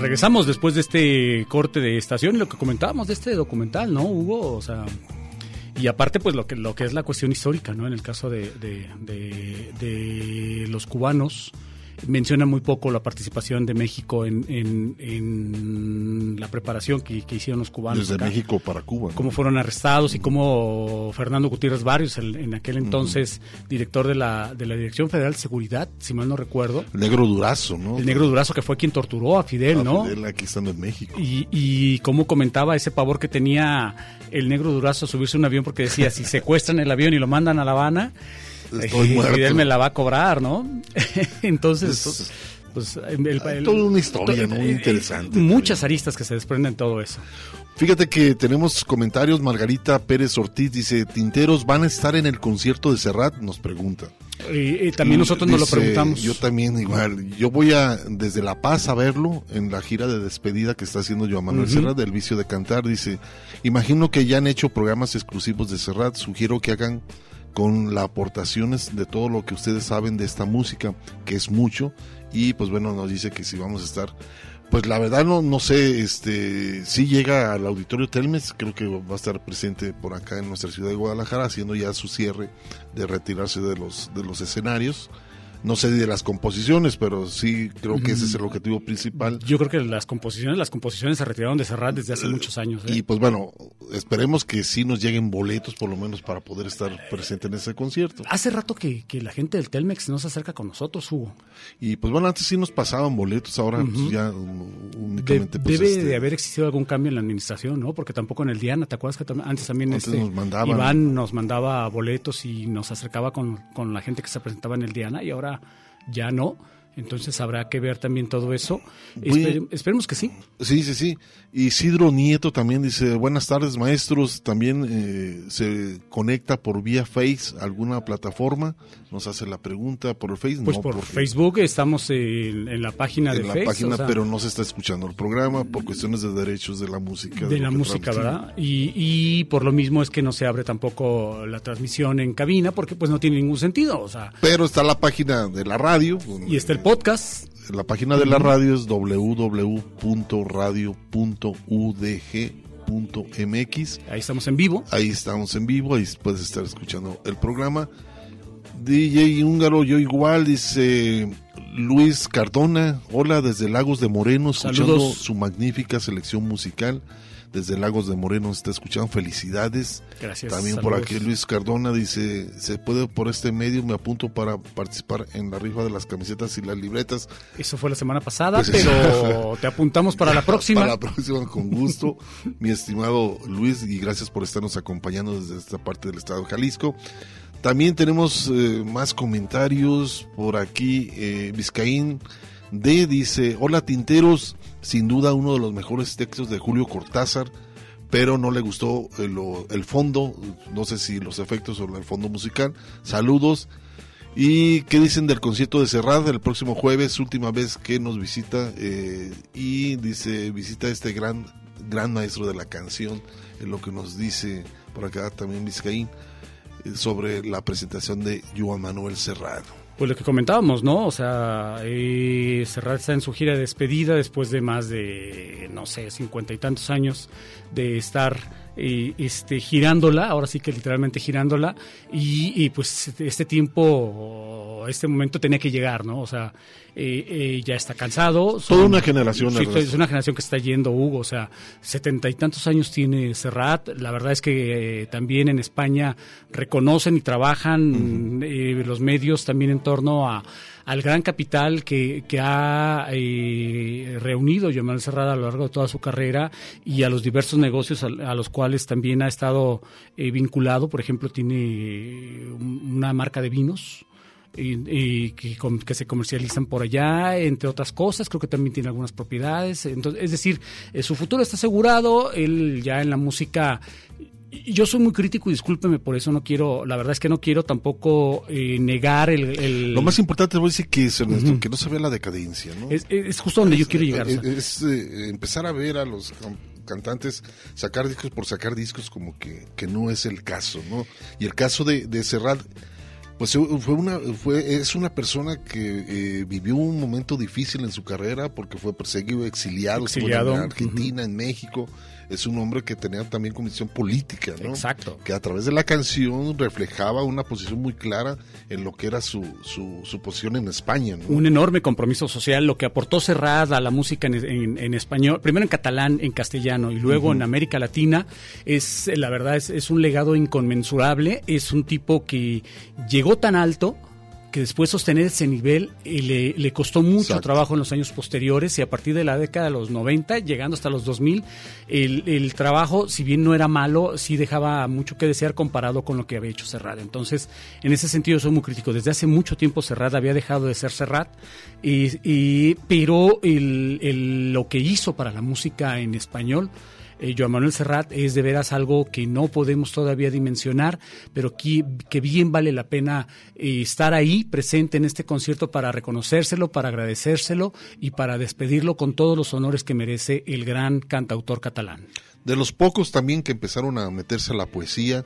Regresamos después de este corte de estación y lo que comentábamos de este documental, ¿no, Hugo? O sea, y aparte, pues lo que, lo que es la cuestión histórica, ¿no? En el caso de, de, de- los cubanos, menciona muy poco la participación de México en, en- en la preparación que, que hicieron los cubanos. Desde acá. México para Cuba. ¿no? cómo fueron arrestados y cómo Fernando Gutiérrez Barrios, el- en aquel entonces director de la, de la Dirección Federal de Seguridad, si mal no recuerdo, El negro Durazo, ¿no? el negro Durazo que fue quien torturó a Fidel, ¿no? Fidel aquí estando en México. Y, y cómo comentaba ese pavor que tenía el negro Durazo a subirse a un avión porque decía, si secuestran el avión y lo mandan a La Habana, Estoy eh, muerto. Fidel me la va a cobrar, ¿no? Entonces, pues... el- el- toda una historia, eh, Muy interesante. Muchas aristas que se desprenden de todo eso. Fíjate que tenemos comentarios. Margarita Pérez Ortiz dice: Tinteros van a estar en el concierto de Serrat, nos pregunta. Y, y también Y nosotros nos lo preguntamos. Yo también igual. Yo voy a desde La Paz a verlo en la gira de despedida que está haciendo Joan Manuel. Serrat del vicio de cantar. Dice, imagino que ya han hecho programas exclusivos de Serrat. Sugiero que hagan con las aportaciones de todo lo que ustedes saben de esta música, que es mucho. Y pues bueno, nos dice que si vamos a estar pues la verdad no, no sé, este, si llega al auditorio Telmes, creo que va a estar presente por acá en nuestra ciudad de Guadalajara, haciendo ya su cierre de retirarse de los, de los escenarios. No sé de las composiciones, pero sí creo que ese es el objetivo principal. Yo creo que las composiciones, las composiciones se retiraron de Serrat desde hace muchos años. ¿eh? Y pues bueno, esperemos que sí nos lleguen boletos por lo menos para poder estar presente en ese concierto. Hace rato que, que la gente del Telmex no se acerca con nosotros, Hugo. Y pues bueno, antes sí nos pasaban boletos, ahora pues, ya um, únicamente De- pues, debe este, de haber existido algún cambio en la administración, ¿no? Porque tampoco en el Diana, ¿te acuerdas que tam- antes también Antes este nos mandaban. Iván nos mandaba boletos y nos acercaba con, con la gente que se presentaba en el Diana y ahora ya no? Entonces habrá que ver también todo eso. Espere- esperemos que sí. Sí, sí, sí. Isidro Nieto también dice, buenas tardes maestros, también eh, se conecta por vía Face, alguna plataforma, nos hace la pregunta por el Face, Pues no por Facebook estamos en, en la página de en la Face, página, o sea, pero no se está escuchando el programa por cuestiones de derechos de la música. de la música. ¿verdad? Y, y por lo mismo es que no se abre tampoco la transmisión en cabina porque pues no tiene ningún sentido, o sea, Pero está la página de la radio. y está el podcast la página de la radio es www.radio.udg.mx. Ahí estamos en vivo. Ahí estamos en vivo, ahí puedes estar escuchando el programa. DJ Húngaro, yo igual, dice Luis Cardona, hola desde Lagos de Moreno, escuchando Saludos. su magnífica selección musical. Desde Lagos de Moreno está escuchando, felicidades. Gracias, También por aquí Luis Cardona dice, se puede por este medio, me apunto para participar en la rifa de las camisetas y las libretas. Eso fue la semana pasada, Pues, pero te apuntamos para la próxima. Para la próxima, con gusto, mi estimado Luis, y gracias por estarnos acompañando desde esta parte del estado de Jalisco. También tenemos eh, más comentarios por aquí. Eh, Vizcaín D dice: Hola Tinteros, sin duda uno de los mejores textos de Julio Cortázar, pero no le gustó lo- el fondo, no sé si los efectos o el fondo musical. Saludos. ¿Y qué dicen del concierto de Serrat el próximo jueves, última vez que nos visita? eh, y dice, visita este gran, gran maestro de la canción, en lo que nos dice por acá también Vizcaín, eh, sobre la presentación de Joan Manuel Serrat. Pues lo que comentábamos, ¿no? O sea, eh, Serrat está en su gira de despedida después de más de, no sé, cincuenta y tantos años de estar eh, este, girándola, ahora sí que literalmente girándola, y, y, pues este tiempo, este momento tenía que llegar, ¿no? O sea, eh, eh, ya está cansado. Toda una generación, Sí, es una generación que está yendo, Hugo, o sea, setenta y tantos años tiene Serrat, la verdad es que eh, también en España reconocen y trabajan eh, los medios también en torno a al gran capital que, que ha eh, reunido Joan Manuel Serrat a lo largo de toda su carrera y a los diversos negocios a, a los cuales también ha estado eh, vinculado. Por ejemplo, tiene un- una marca de vinos y, y que, se comercializan por allá, entre otras cosas. Creo que también tiene algunas propiedades. Entonces, es decir, eh, su futuro está asegurado. Él ya en la música. Yo soy muy crítico y discúlpeme por eso, no quiero, la verdad es que no quiero tampoco eh, negar el, el- Lo más importante, voy a decir que es, Ernesto, que no se vea la decadencia, ¿no? Es, es justo donde yo quiero llegar. o Es, sea. es, eh, empezar a ver a los can- cantantes sacar discos por sacar discos como que, que no es el caso, ¿no? Y el caso de, de Serrat, pues fue una, fue, es una persona que eh, vivió un momento difícil en su carrera porque fue perseguido, exiliado, en Argentina, en México. Es un hombre que tenía también convicción política, ¿no? Exacto. Que a través de la canción reflejaba una posición muy clara en lo que era su, su, su posición en España, ¿no? un enorme compromiso social, lo que aportó Serrat a la música en, en- en español, primero en catalán, en castellano y luego en América Latina, es la verdad es, es un legado inconmensurable, es un tipo que llegó tan alto que después sostener ese nivel eh, le, le costó mucho Exacto. trabajo en los años posteriores y a partir de la década de los 90, llegando hasta los 2000, el, el trabajo, si bien no era malo, sí dejaba mucho que desear comparado con lo que había hecho Serrat. Entonces, en ese sentido soy muy crítico. Desde hace mucho tiempo Serrat había dejado de ser Serrat, y, y- pero el- el- lo que hizo para la música en español eh, Joan Manuel Serrat es de veras algo que no podemos todavía dimensionar, pero que, bien vale la pena eh, estar ahí presente en este concierto para reconocérselo, para agradecérselo y para despedirlo con todos los honores que merece el gran cantautor catalán. De los pocos también que empezaron a meterse a la poesía,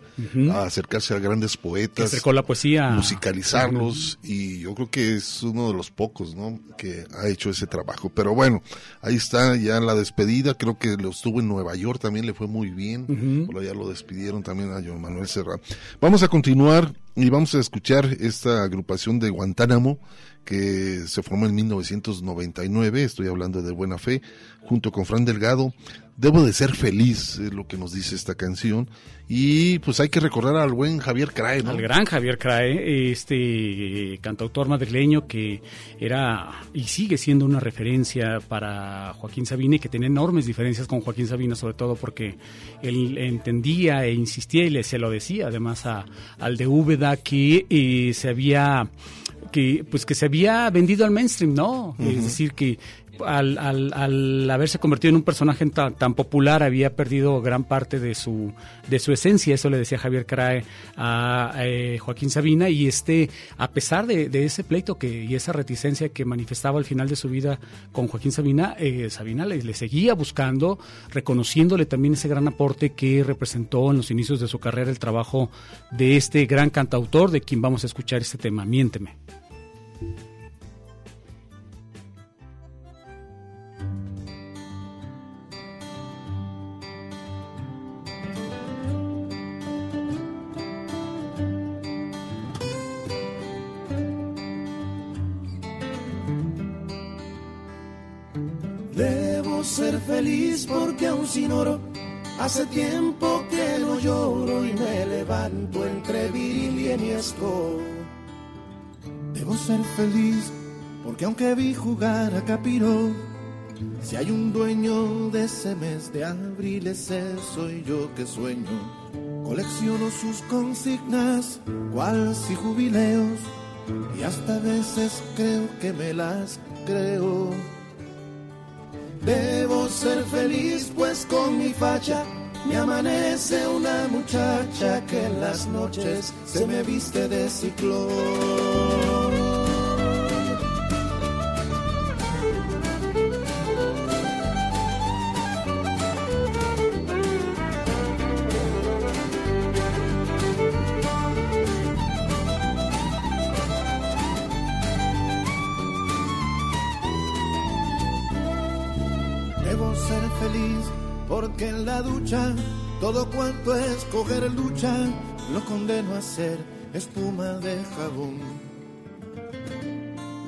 a acercarse a grandes poetas, acercó la poesía. musicalizarlos y yo creo que es uno de los pocos, ¿no? Que ha hecho ese trabajo. Pero bueno, ahí está ya la despedida. Creo que lo estuvo en Nueva York también le fue muy bien. Ujú. Por allá lo despidieron también a Joan Manuel Serrat. Vamos a continuar y vamos a escuchar esta agrupación de Guantánamo que se formó en 1999. Estoy hablando de Buena Fe, junto con Fran Delgado. Debo de ser feliz, es lo que nos dice esta canción. Y pues hay que recordar al buen Javier Crae, ¿no? Al gran Javier Crae, este cantautor madrileño que era y sigue siendo una referencia para Joaquín Sabina y que tenía enormes diferencias con Joaquín Sabina, sobre todo porque él entendía e insistía y le se lo decía además a, al de Úbeda que eh, se había que pues que se había vendido al mainstream, ¿no? Es decir, que al, haberse convertido en un personaje tan, popular había perdido gran parte de su de su esencia, eso le decía Javier Crae a, eh, Joaquín Sabina. Y este a pesar de, de ese pleito que y esa reticencia que manifestaba al final de su vida con Joaquín Sabina, eh, Sabina le, le seguía buscando, reconociéndole también ese gran aporte que representó en los inicios de su carrera el trabajo de este gran cantautor de quien vamos a escuchar este tema, Miénteme. Ser feliz porque aún sin oro hace tiempo que no lloro y me levanto entre viril y enhiesco. Debo ser feliz porque aunque vi jugar a Capiro, si hay un dueño de ese mes de abril, ese soy yo que sueño. Colecciono sus consignas, cual si jubileos, y hasta a veces creo que me las creo. Debo ser feliz, pues con mi facha me amanece una muchacha que en las noches se me viste de ciclón. Ducha todo cuanto es coger lucha lo condeno a ser espuma de jabón.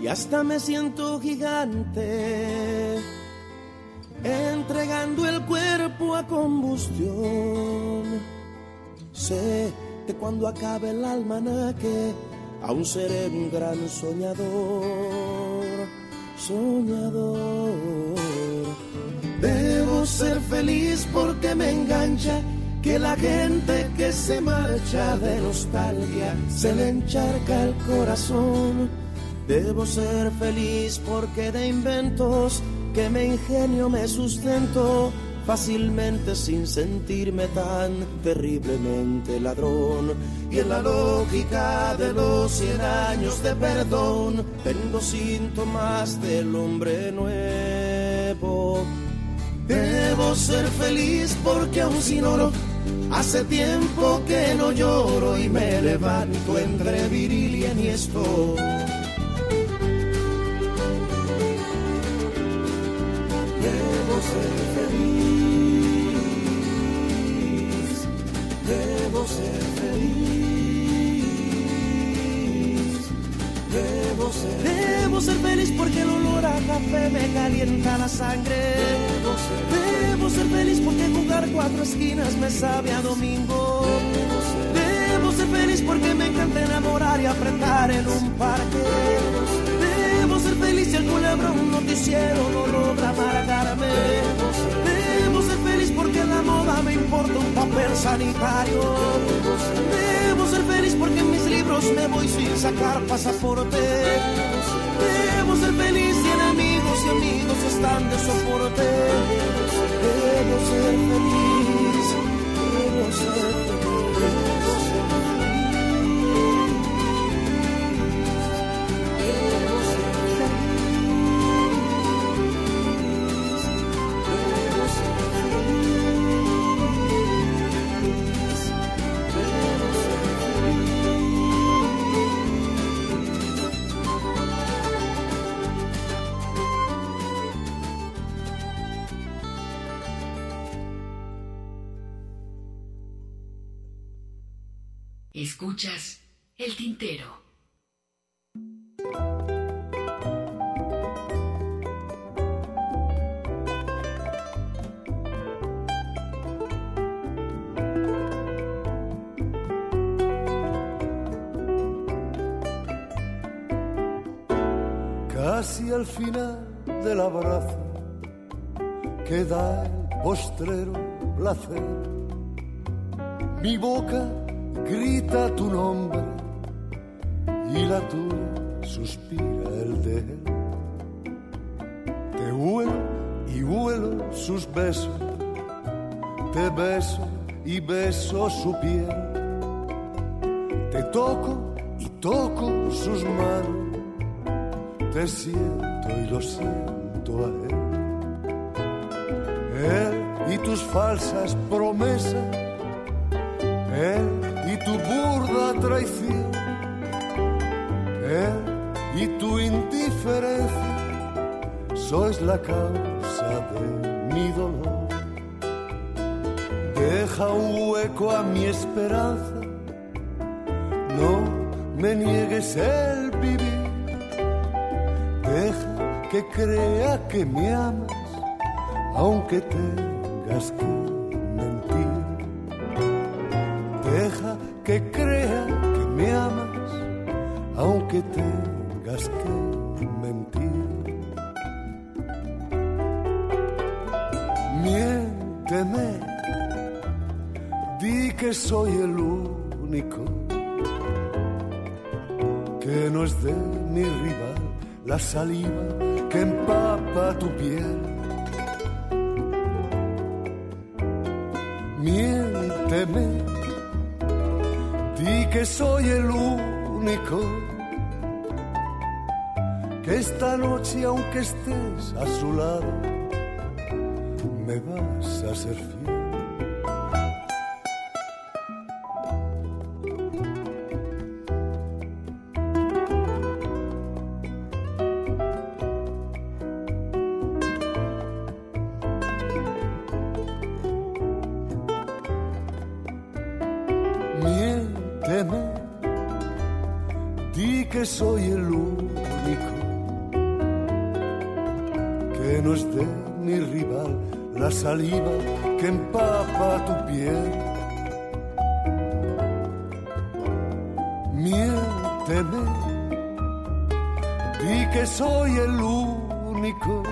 Y hasta me siento gigante entregando el cuerpo a combustión. Sé que cuando acabe el almanaque aún seré un gran soñador, soñador. Debo ser feliz porque me engancha que la gente que se marcha de nostalgia se le encharca el corazón. Debo ser feliz porque de inventos que me ingenio me sustento fácilmente sin sentirme tan terriblemente ladrón. Y en la lógica de los cien años de perdón tengo síntomas del hombre nuevo. Debo ser feliz porque aún sin oro hace tiempo que no lloro y me levanto entre viril y enhiesto. Debo ser feliz, debo ser feliz, debo ser feliz porque el olor a café me calienta la sangre. Debo ser, feliz porque jugar cuatro esquinas me sabe a domingo. Debo ser, feliz porque me encanta enamorar y apretar en un parque. Debo ser feliz si el culebro un noticiero no logra amargarme. Debo ser feliz porque la moda me importa un papel sanitario. Debo porque en mis libros me voy sin sacar pasaporte. Debo ser feliz si enemigos y amigos están de soporte. Debo ser feliz, debo ser feliz. Escuchas el tintero. Casi al final del abrazo queda el postrero placer. Mi boca grita tu nombre y la tuya suspira el de él. Te huelo y huelo sus besos, te beso y beso su piel. Te toco y toco sus manos, te siento y lo siento a él. Él y tus falsas promesas, él tu burda traición, él y tu indiferencia, sois la causa de mi dolor. Deja un hueco a mi esperanza, no me niegues el vivir, deja que crea que me amas, aunque tengas que saliva que empapa tu piel. Miénteme, di que soy el único que esta noche, aunque estés a su lado, me vas a ser fiel. Saliva que empapa tu piel. Miénteme, di que soy el único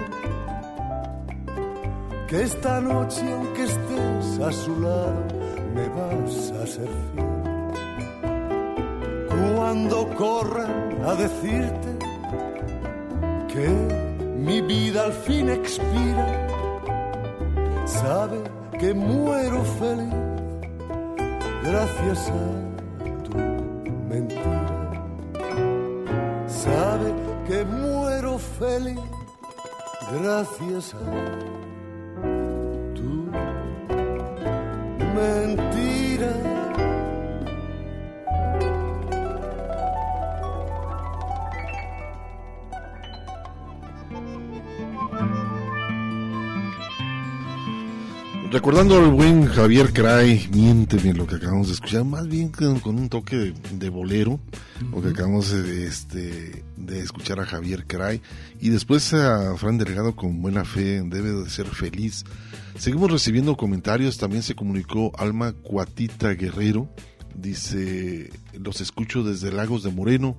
que esta noche, aunque estés a su lado, me vas a ser fiel. Cuando corran a decirte que mi vida al fin expira, sabe que muero feliz gracias a tu mentira. Sabe que muero feliz gracias a Recordando al buen Javier Cray, miénteme lo que acabamos de escuchar, más bien con, con un toque de, de bolero, lo que acabamos de, este, de escuchar a Javier Cray, y después a Fran Delgado con buena fe, debe de ser feliz. Seguimos recibiendo comentarios, también se comunicó Alma Cuatita Guerrero, dice, los escucho desde Lagos de Moreno,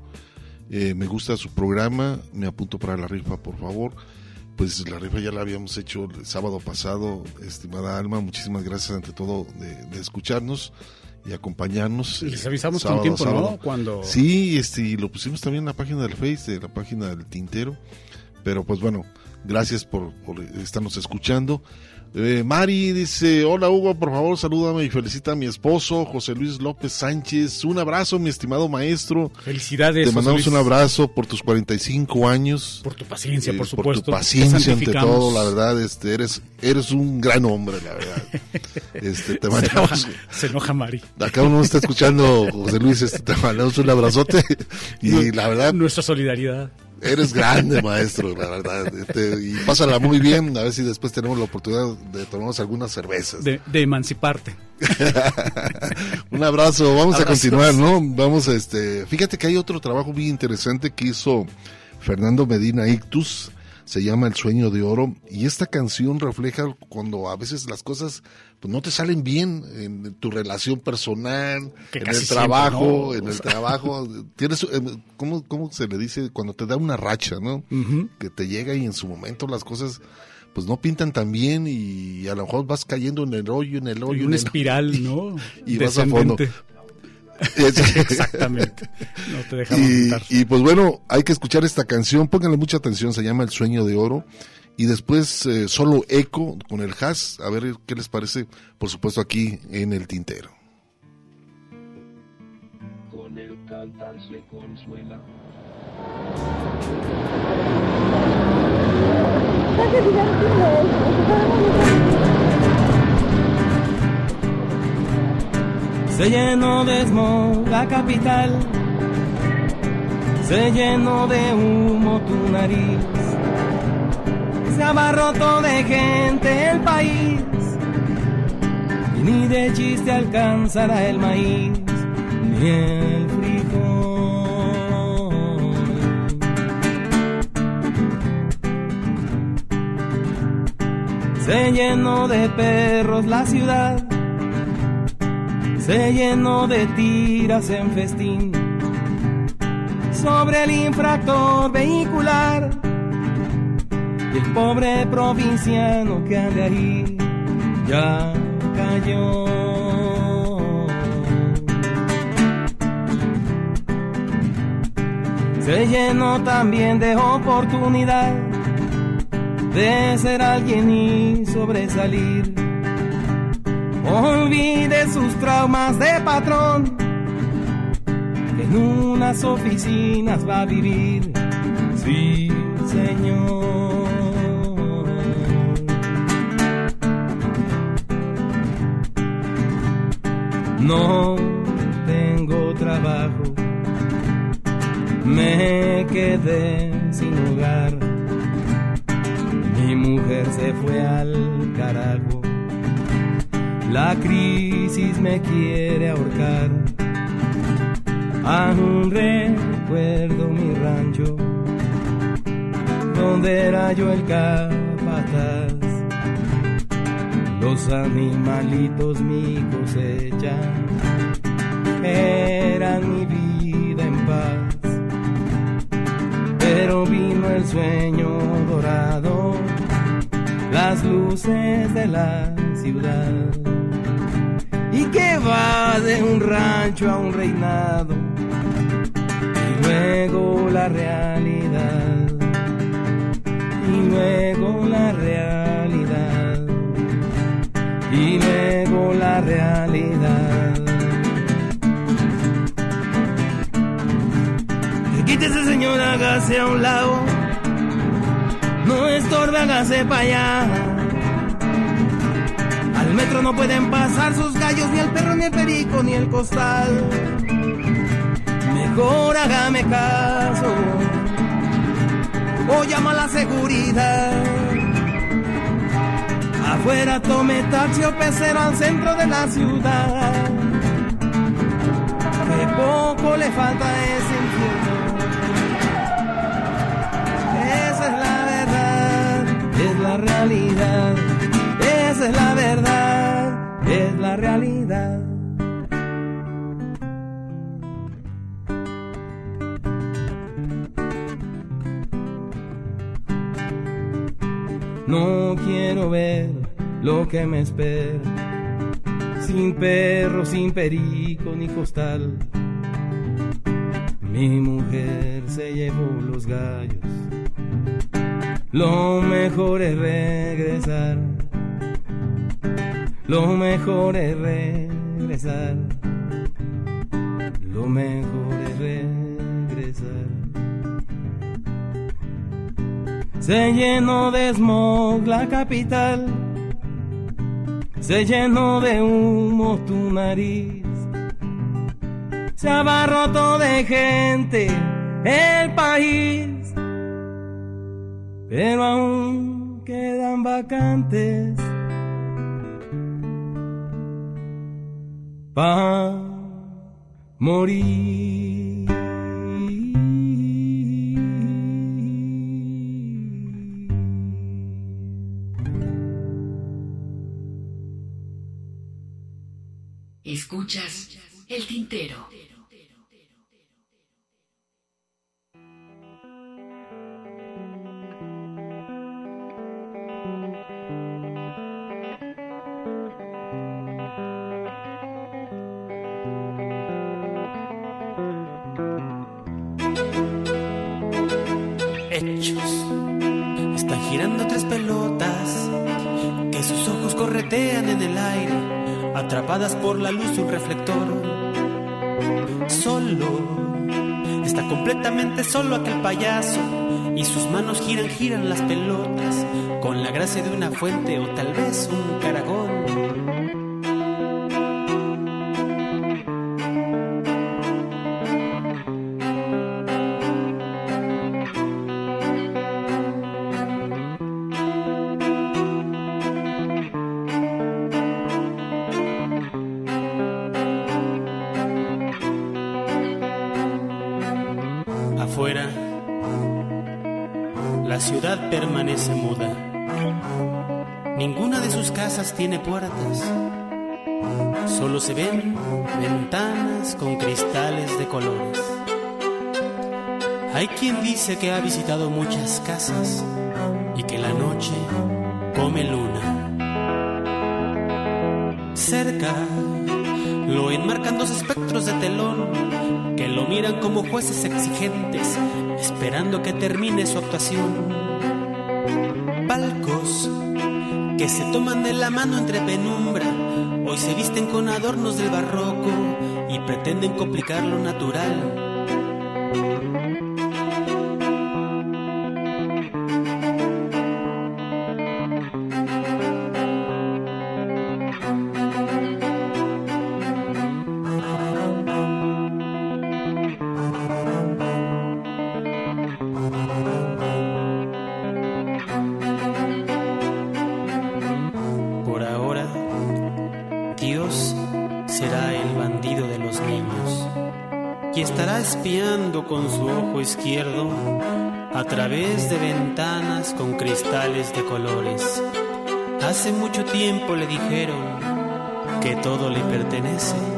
eh, me gusta su programa, me apunto para la rifa, por favor pues la rifa ya la habíamos hecho el sábado pasado, estimada Alma, muchísimas gracias ante todo de, de escucharnos y acompañarnos. Les avisamos sábado con tiempo, sábado. ¿no? Cuando... Sí, este, y lo pusimos también en la página del Face, de la página del Tintero, pero pues bueno, gracias por, por estarnos escuchando. Eh, Mari dice, hola Hugo, por favor salúdame y felicita a mi esposo, José Luis López Sánchez. Un abrazo, mi estimado maestro. Felicidades. Te José mandamos Luis. un abrazo por tus 45 años. Por tu paciencia, por Eh, supuesto. tu Te paciencia ante todo, la verdad, este, eres, eres un gran hombre, la verdad. Este, te Se mandamos, enoja, se enoja Mari. acá uno está escuchando, José Luis, este, te mandamos un abrazote y la verdad, Nuestra solidaridad. Eres grande, maestro, la verdad. Este, y pásala muy bien, a ver si después tenemos la oportunidad de tomarnos algunas cervezas. De, de emanciparte. Un abrazo, vamos Abrazos. a continuar, ¿no? Vamos a este, fíjate que hay otro trabajo bien interesante que hizo Fernando Medina Ictus, se llama El sueño de oro y esta canción refleja cuando a veces las cosas pues no te salen bien en tu relación personal, Que en el trabajo, ¿no? en el sea. trabajo, tienes eh, ¿cómo, cómo se le dice cuando te da una racha, ¿no? Ujú. Que te llega y en su momento las cosas pues no pintan tan bien y a lo mejor vas cayendo en el hoyo, en el hoyo, En en una el- espiral, ¿no? y vas a fondo. Descendente. Es- Exactamente. No te dejamos y, montar. y, pues bueno, hay que escuchar esta canción, pónganle mucha atención, se llama El sueño de oro. Y después eh, solo eco con el jazz, a ver qué les parece, por supuesto aquí en el tintero. Con el cantar se consuela. Se llenó de smog la capital, se llenó de humo tu nariz, se abarrotó de gente el país, y ni de chiste alcanzará el maíz, ni el frijol. Se llenó de perros la ciudad, se llenó de tiras en festín sobre el infractor vehicular y el pobre provinciano que anda ahí ya cayó. Se llenó también de oportunidad de ser alguien y sobresalir. Olvide sus traumas de patrón, que en unas oficinas va a vivir. Sí, señor. No tengo trabajo, me quedé sin hogar. Mi mujer se fue al carajo, la crisis me quiere ahorcar. Aún recuerdo mi rancho, donde era yo el capataz los animalitos mi cosecha eran mi vida en paz. Pero vino el sueño dorado, las luces de la ciudad. Que va de un rancho a un reinado, y luego la realidad, y luego la realidad y luego la realidad. Quítese señor, hágase a un lado, no estorbe, hágase para allá. Metro no pueden pasar sus gallos, ni el perro, ni el perico, ni el costal. Mejor hágame caso, o llama a la seguridad. Afuera tome taxi o pecero al centro de la ciudad. Que poco le falta ese infierno. Esa es la verdad, es la realidad. Esa es la es la realidad. No quiero ver lo que me espera. Sin perro, sin perico ni costal. Mi mujer se llevó los gallos. Lo mejor es regresar. Lo mejor es regresar. Lo mejor es regresar. Se llenó de smog la capital, se llenó de humo tu nariz, se abarrotó de gente el país, pero aún quedan vacantes para morir. Escuchas el tintero. Por la luz de un reflector. Solo, está completamente solo aquel payaso y sus manos giran, giran las pelotas con la gracia de una fuente o tal vez un caragón. Puertas. Solo se ven ventanas con cristales de colores. Hay quien dice que ha visitado muchas casas y que la noche come luna. Cerca lo enmarcan dos espectros de telón que lo miran como jueces exigentes, esperando que termine su actuación. Que se toman de la mano entre penumbra, hoy se visten con adornos del barroco y pretenden complicar lo natural. Le dijeron que todo le pertenece.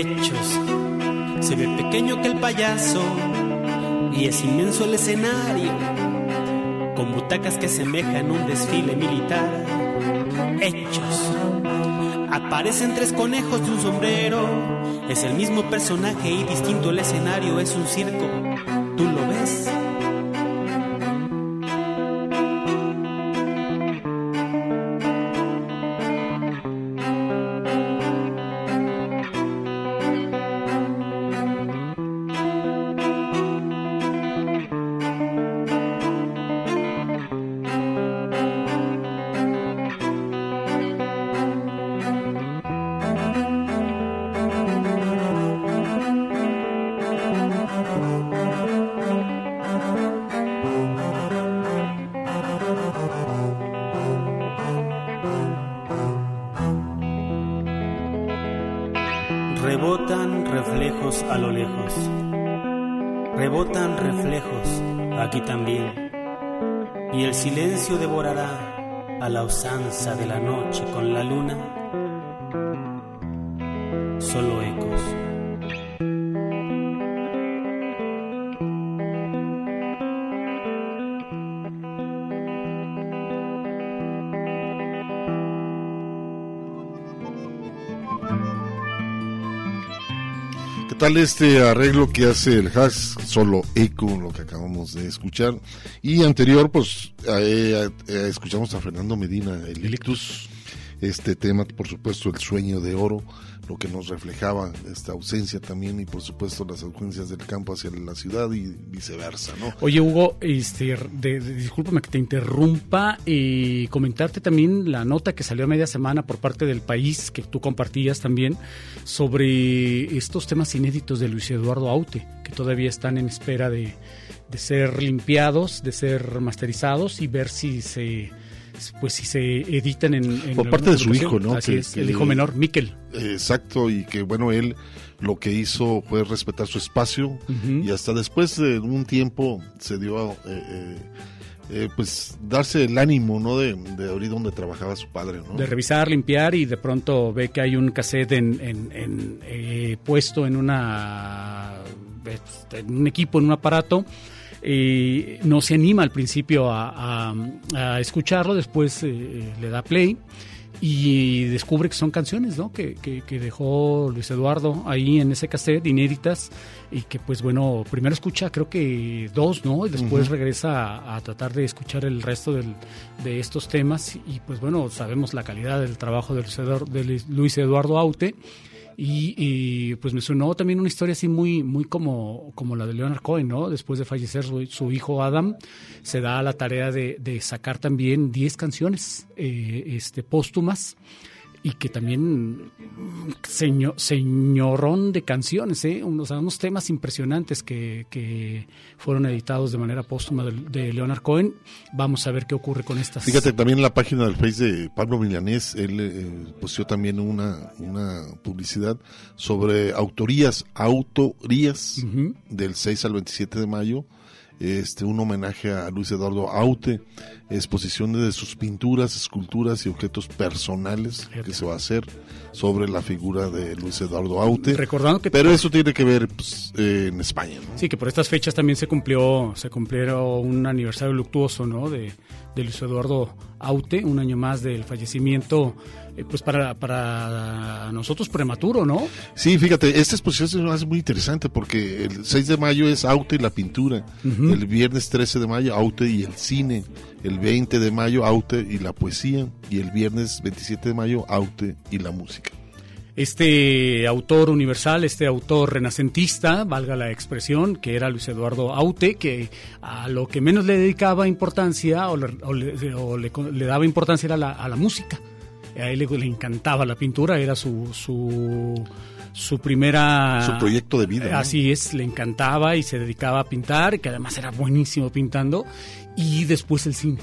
Hechos. Se ve pequeño que el payaso y es inmenso el escenario, con butacas que semejan un desfile militar. Hechos. Aparecen tres conejos de un sombrero, es el mismo personaje y distinto el escenario, es un circo. De la noche con la luna. Solo ecos. ¿Qué tal este arreglo que hace el Haas? Solo eco, lo que acabamos de escuchar. Y anterior, pues, eh, eh, escuchamos a Fernando Medina, el Ictus. Este tema, por supuesto, El Sueño de Oro, lo que nos reflejaba esta ausencia también y por supuesto las ausencias del campo hacia la ciudad y viceversa, ¿no? Oye, Hugo, este, de, de, discúlpame que te interrumpa y comentarte también la nota que salió a media semana por parte del país, que tú compartías también, sobre estos temas inéditos de Luis Eduardo Aute, que todavía están en espera de, de ser limpiados, de ser masterizados y ver si se pues si se editan en, en por parte de su hijo, ¿no? Así es, el hijo menor, Miquel. Exacto, y que bueno, él lo que hizo fue respetar su espacio uh -huh. y hasta después de un tiempo se dio eh, eh, eh, pues darse el ánimo, ¿no? De, de abrir donde trabajaba su padre, ¿no? De revisar, limpiar y de pronto ve que hay un cassette en, en, en eh, puesto en una en un equipo, en un aparato eh, no se anima al principio a, a, a escucharlo, después eh, le da play y descubre que son canciones ¿no? que, que, que, dejó Luis Eduardo ahí en ese cassette, inéditas, y que pues bueno, primero escucha creo que dos, ¿no? Y después uh -huh. regresa a, a, tratar de escuchar el resto del, de estos temas y pues bueno, sabemos la calidad del trabajo de Luis Eduardo, de Luis Eduardo Aute. Y, y, pues me sonó también una historia así muy, muy como, como la de Leonard Cohen, ¿no? Después de fallecer su, su hijo Adam, se da la tarea de, de sacar también 10 canciones eh, este, póstumas y que también señor, señorón de canciones, ¿eh? unos, unos temas impresionantes que, que, fueron editados de manera póstuma de, de, Leonard Cohen. Vamos a ver qué ocurre con estas. Fíjate, también en la página del Face de Pablo Milanés, él eh, puso también una, una publicidad sobre autorías, autorías uh -huh. del 6 al 27 de mayo este, un homenaje a Luis Eduardo Aute, exposición de sus pinturas, esculturas y objetos personales Fíjate. que se va a hacer sobre la figura de Luis Eduardo Aute. Recordando que pero eso tiene que ver pues, eh, en España. ¿no? Sí, que por estas fechas también se cumplió, se cumplió un aniversario luctuoso, ¿no? De, de Luis Eduardo Aute, un año más del fallecimiento, eh, pues para, para nosotros prematuro, ¿no? Sí, fíjate, esta exposición es muy interesante porque el 6 de mayo es Aute y la pintura, uh -huh. el viernes 13 de mayo Aute y el cine, el 20 de mayo Aute y la poesía y el viernes 27 de mayo Aute y la música este autor universal, este autor renacentista, valga la expresión, que era Luis Eduardo Aute, que a lo que menos le dedicaba importancia o le, o le, o le, le daba importancia era la, a la música. A él le, le, encantaba la pintura, era su, su, su primera... Su proyecto de vida. ¿no? Así es, le encantaba y se dedicaba a pintar, que además era buenísimo pintando, y después el cine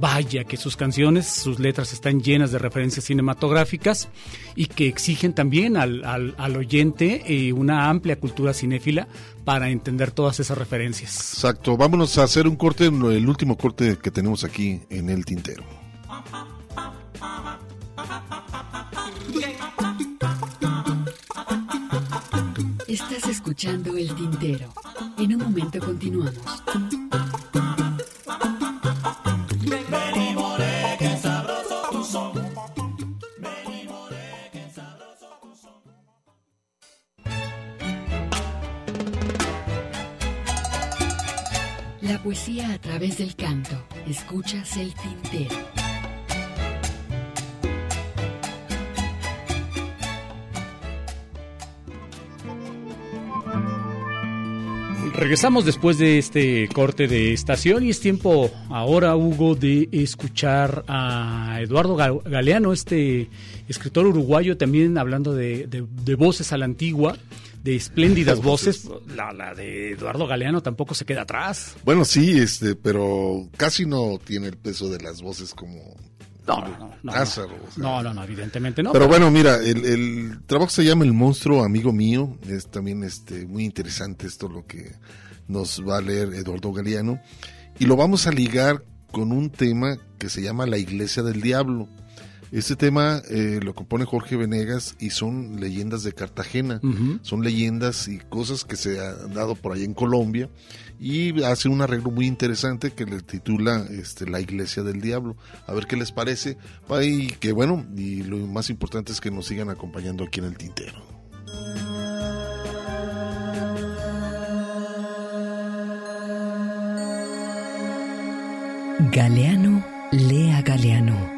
Vaya que sus canciones, sus letras están llenas de referencias cinematográficas y que exigen también al, al, al oyente eh, una amplia cultura cinéfila para entender todas esas referencias. Exacto, vámonos a hacer un corte, el último corte que tenemos aquí en el tintero. Escuchando el tintero. En un momento continuamos. La poesía a través del canto. Escuchas el tintero. Regresamos después de este corte de estación y es tiempo ahora, Hugo, de escuchar a Eduardo Galeano, este escritor uruguayo, también hablando de, de, de voces a la antigua de espléndidas voces, la, la, de Eduardo Galeano tampoco se queda atrás. Bueno, sí, este, pero casi no tiene el peso de las voces como no, no, no, no, Lázaro, o sea. no, no, no, evidentemente no. Pero, pero... bueno, mira, el, el, trabajo se llama El monstruo amigo mío, es también este muy interesante esto lo que nos va a leer Eduardo Galeano y lo vamos a ligar con un tema que se llama La Iglesia del Diablo. Este tema eh, lo compone Jorge Venegas y son leyendas de Cartagena, uh -huh. son leyendas y cosas que se han dado por ahí en Colombia y hace un arreglo muy interesante que le titula este, La Iglesia del Diablo. A ver qué les parece y que bueno, y lo más importante es que nos sigan acompañando aquí en el tintero. Galeano, lea Galeano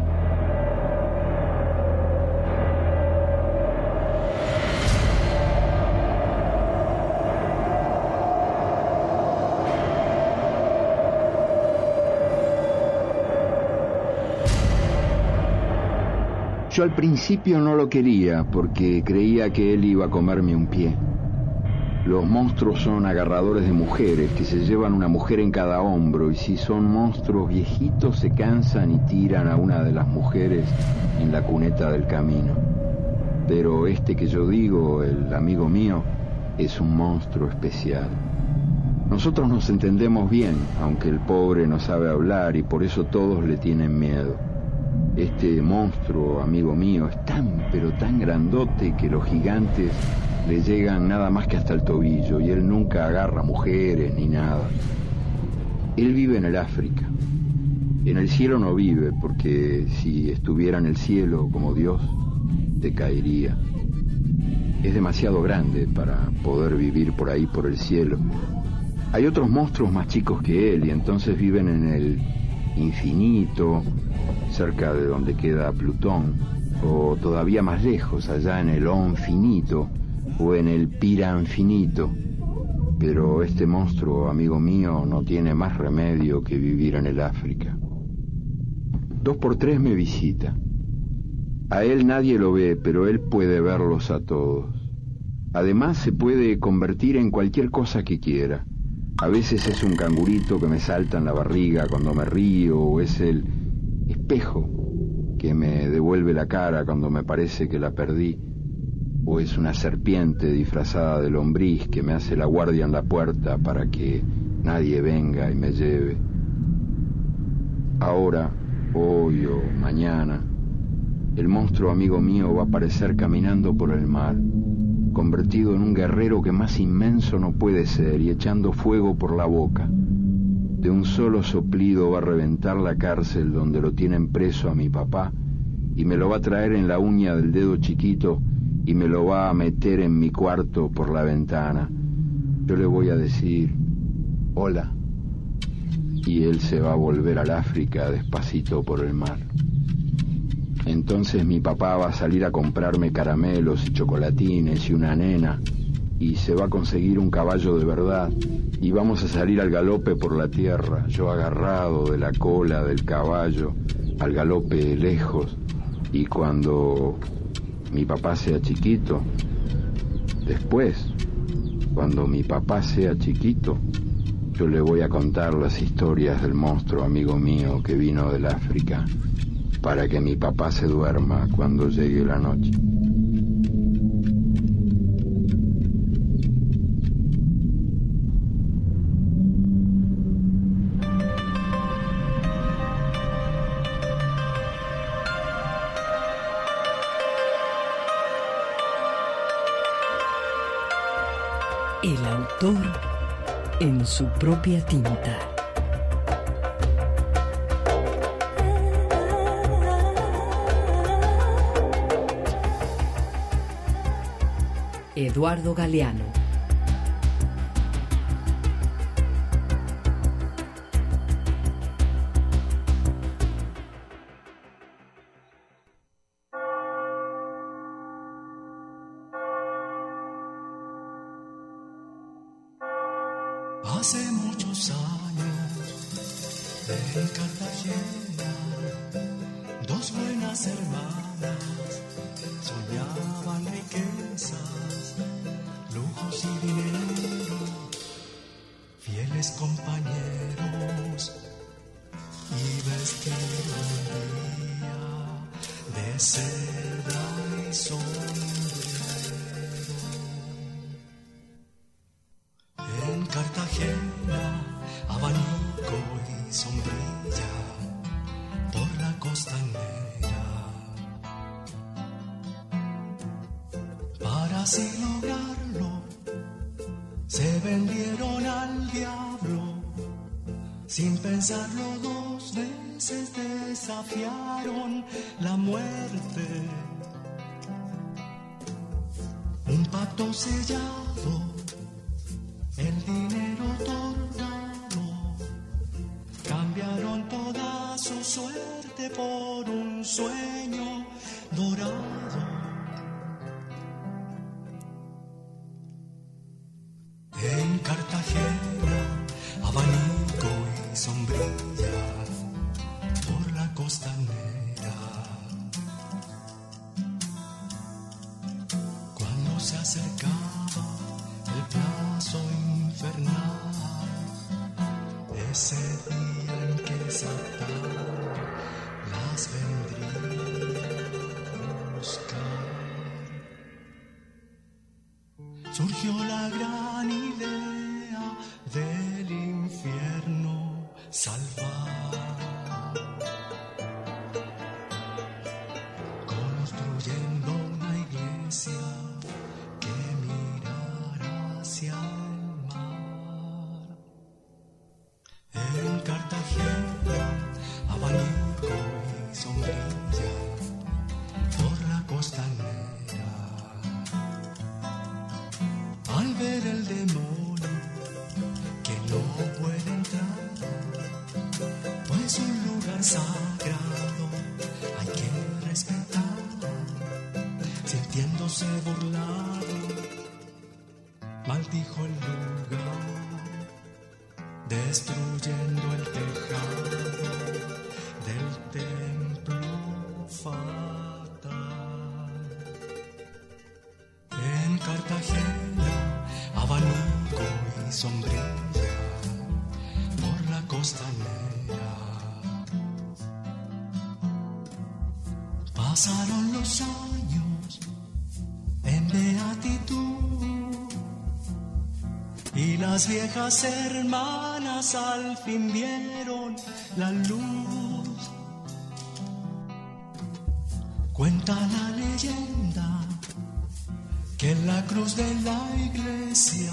Yo al principio no lo quería porque creía que él iba a comerme un pie. Los monstruos son agarradores de mujeres que se llevan una mujer en cada hombro y si son monstruos viejitos se cansan y tiran a una de las mujeres en la cuneta del camino. Pero este que yo digo, el amigo mío, es un monstruo especial. Nosotros nos entendemos bien, aunque el pobre no sabe hablar y por eso todos le tienen miedo. Este monstruo, amigo mío, es tan pero tan grandote que los gigantes le llegan nada más que hasta el tobillo y él nunca agarra mujeres ni nada. Él vive en el África. En el cielo no vive porque si estuviera en el cielo como Dios, te caería. Es demasiado grande para poder vivir por ahí por el cielo. Hay otros monstruos más chicos que él y entonces viven en el infinito, cerca de donde queda Plutón, o todavía más lejos, allá en el Onfinito o en el Piranfinito. Pero este monstruo, amigo mío, no tiene más remedio que vivir en el África. Dos por tres me visita. A él nadie lo ve, pero él puede verlos a todos. Además se puede convertir en cualquier cosa que quiera. A veces es un cangurito que me salta en la barriga cuando me río, o es el espejo que me devuelve la cara cuando me parece que la perdí, o es una serpiente disfrazada de lombriz que me hace la guardia en la puerta para que nadie venga y me lleve. Ahora, hoy o mañana, el monstruo amigo mío va a aparecer caminando por el mar, convertido en un guerrero que más inmenso no puede ser y echando fuego por la boca. De un solo soplido va a reventar la cárcel donde lo tienen preso a mi papá y me lo va a traer en la uña del dedo chiquito y me lo va a meter en mi cuarto por la ventana. Yo le voy a decir, hola, y él se va a volver al África despacito por el mar. Entonces mi papá va a salir a comprarme caramelos y chocolatines y una nena y se va a conseguir un caballo de verdad y vamos a salir al galope por la tierra, yo agarrado de la cola del caballo, al galope lejos y cuando mi papá sea chiquito, después, cuando mi papá sea chiquito, yo le voy a contar las historias del monstruo amigo mío que vino del África para que mi papá se duerma cuando llegue la noche. En su propia tinta. Eduardo Galeano. Sombrilla por la costanera. Pasaron los años en beatitud y las viejas hermanas al fin vieron la luz. Cuenta la leyenda que en la cruz de la iglesia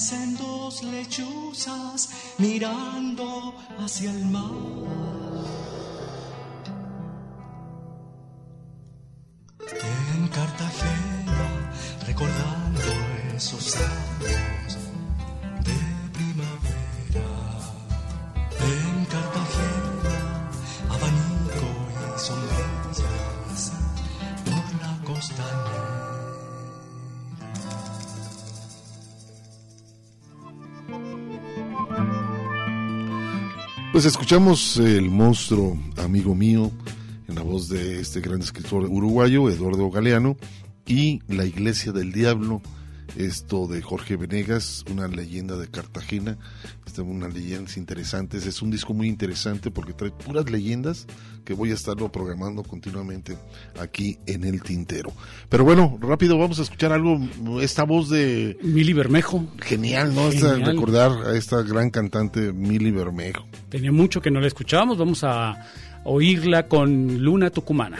aparecen dos lechuzas mirando hacia el mar. Escuchamos El monstruo, amigo mío, en la voz de este gran escritor uruguayo, Eduardo Galeano, y La iglesia del diablo, esto de Jorge Venegas, una leyenda de Cartagena, esta unas leyendas interesantes, es un disco muy interesante porque trae puras leyendas que voy a estarlo programando continuamente aquí en el tintero. Pero bueno, rápido vamos a escuchar algo, esta voz de... Mili Bermejo. Genial, ¿no? Esta- Genial. recordar a esta gran cantante Mili Bermejo. Tenía mucho que no la escuchábamos, vamos a oírla con Luna Tucumana.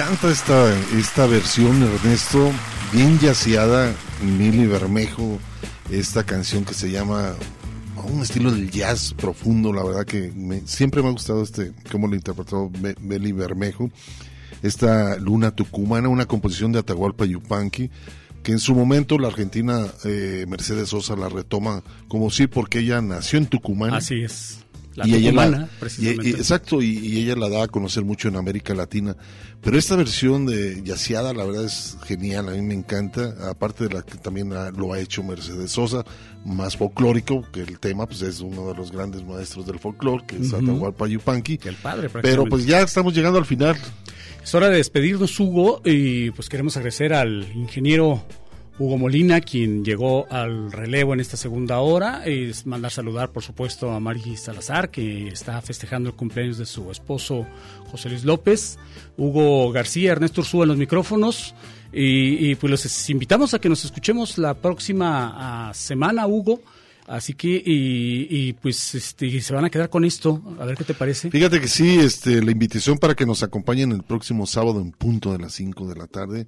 Encanta esta, esta versión, Ernesto, bien yaceada, Mili Bermejo, esta canción que se llama un estilo del jazz profundo, la verdad que me- siempre me ha gustado este, cómo lo interpretó Be- Beli Bermejo, esta Luna Tucumana, una composición de Atahualpa Yupanqui, que en su momento la argentina eh, Mercedes Sosa la retoma como sí, porque ella nació en Tucumán. Así es. La y ella la- tucumana, y- precisamente. y- exacto, y, y ella la da a conocer mucho en América Latina. Pero esta versión de Yaciada, la verdad es genial, a mí me encanta. Aparte de la que también ha- lo ha hecho Mercedes Sosa, más folclórico, que el tema pues es uno de los grandes maestros del folclore, que es Ujú. Atahualpa Yupanqui. El padre, Pero pues ya estamos llegando al final. Es hora de despedirnos, Hugo, y pues queremos agradecer al ingeniero Hugo Molina, quien llegó al relevo en esta segunda hora. Es mandar saludar, por supuesto, a Mari Salazar, que está festejando el cumpleaños de su esposo José Luis López. Hugo García, Ernesto Ursúa en los micrófonos. Y, pues los invitamos a que nos escuchemos la próxima ah, semana, Hugo. Así que, y, y, pues este, se van a quedar con esto. A ver qué te parece. Fíjate que sí, este, la invitación para que nos acompañen el próximo sábado en punto de las 5 de la tarde.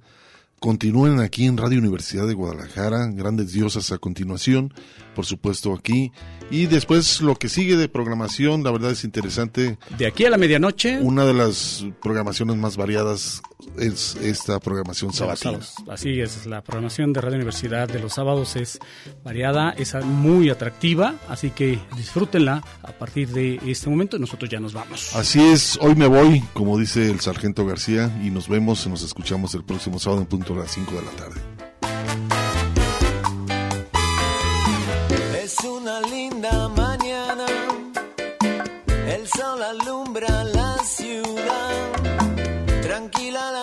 Continúen aquí en Radio Universidad de Guadalajara, Grandes Diosas a continuación, por supuesto aquí. Y después lo que sigue de programación, la verdad es interesante. De aquí a la medianoche. Una de las programaciones más variadas es esta programación sabatina. Así es, la programación de Radio Universidad de los sábados es variada, es muy atractiva, así que disfrútenla a partir de este momento nosotros ya nos vamos. Así es, hoy me voy, como dice el sargento García, y nos vemos, nos escuchamos el próximo sábado en punto de las 5 de la tarde. Una linda mañana, el sol alumbra la ciudad, tranquila la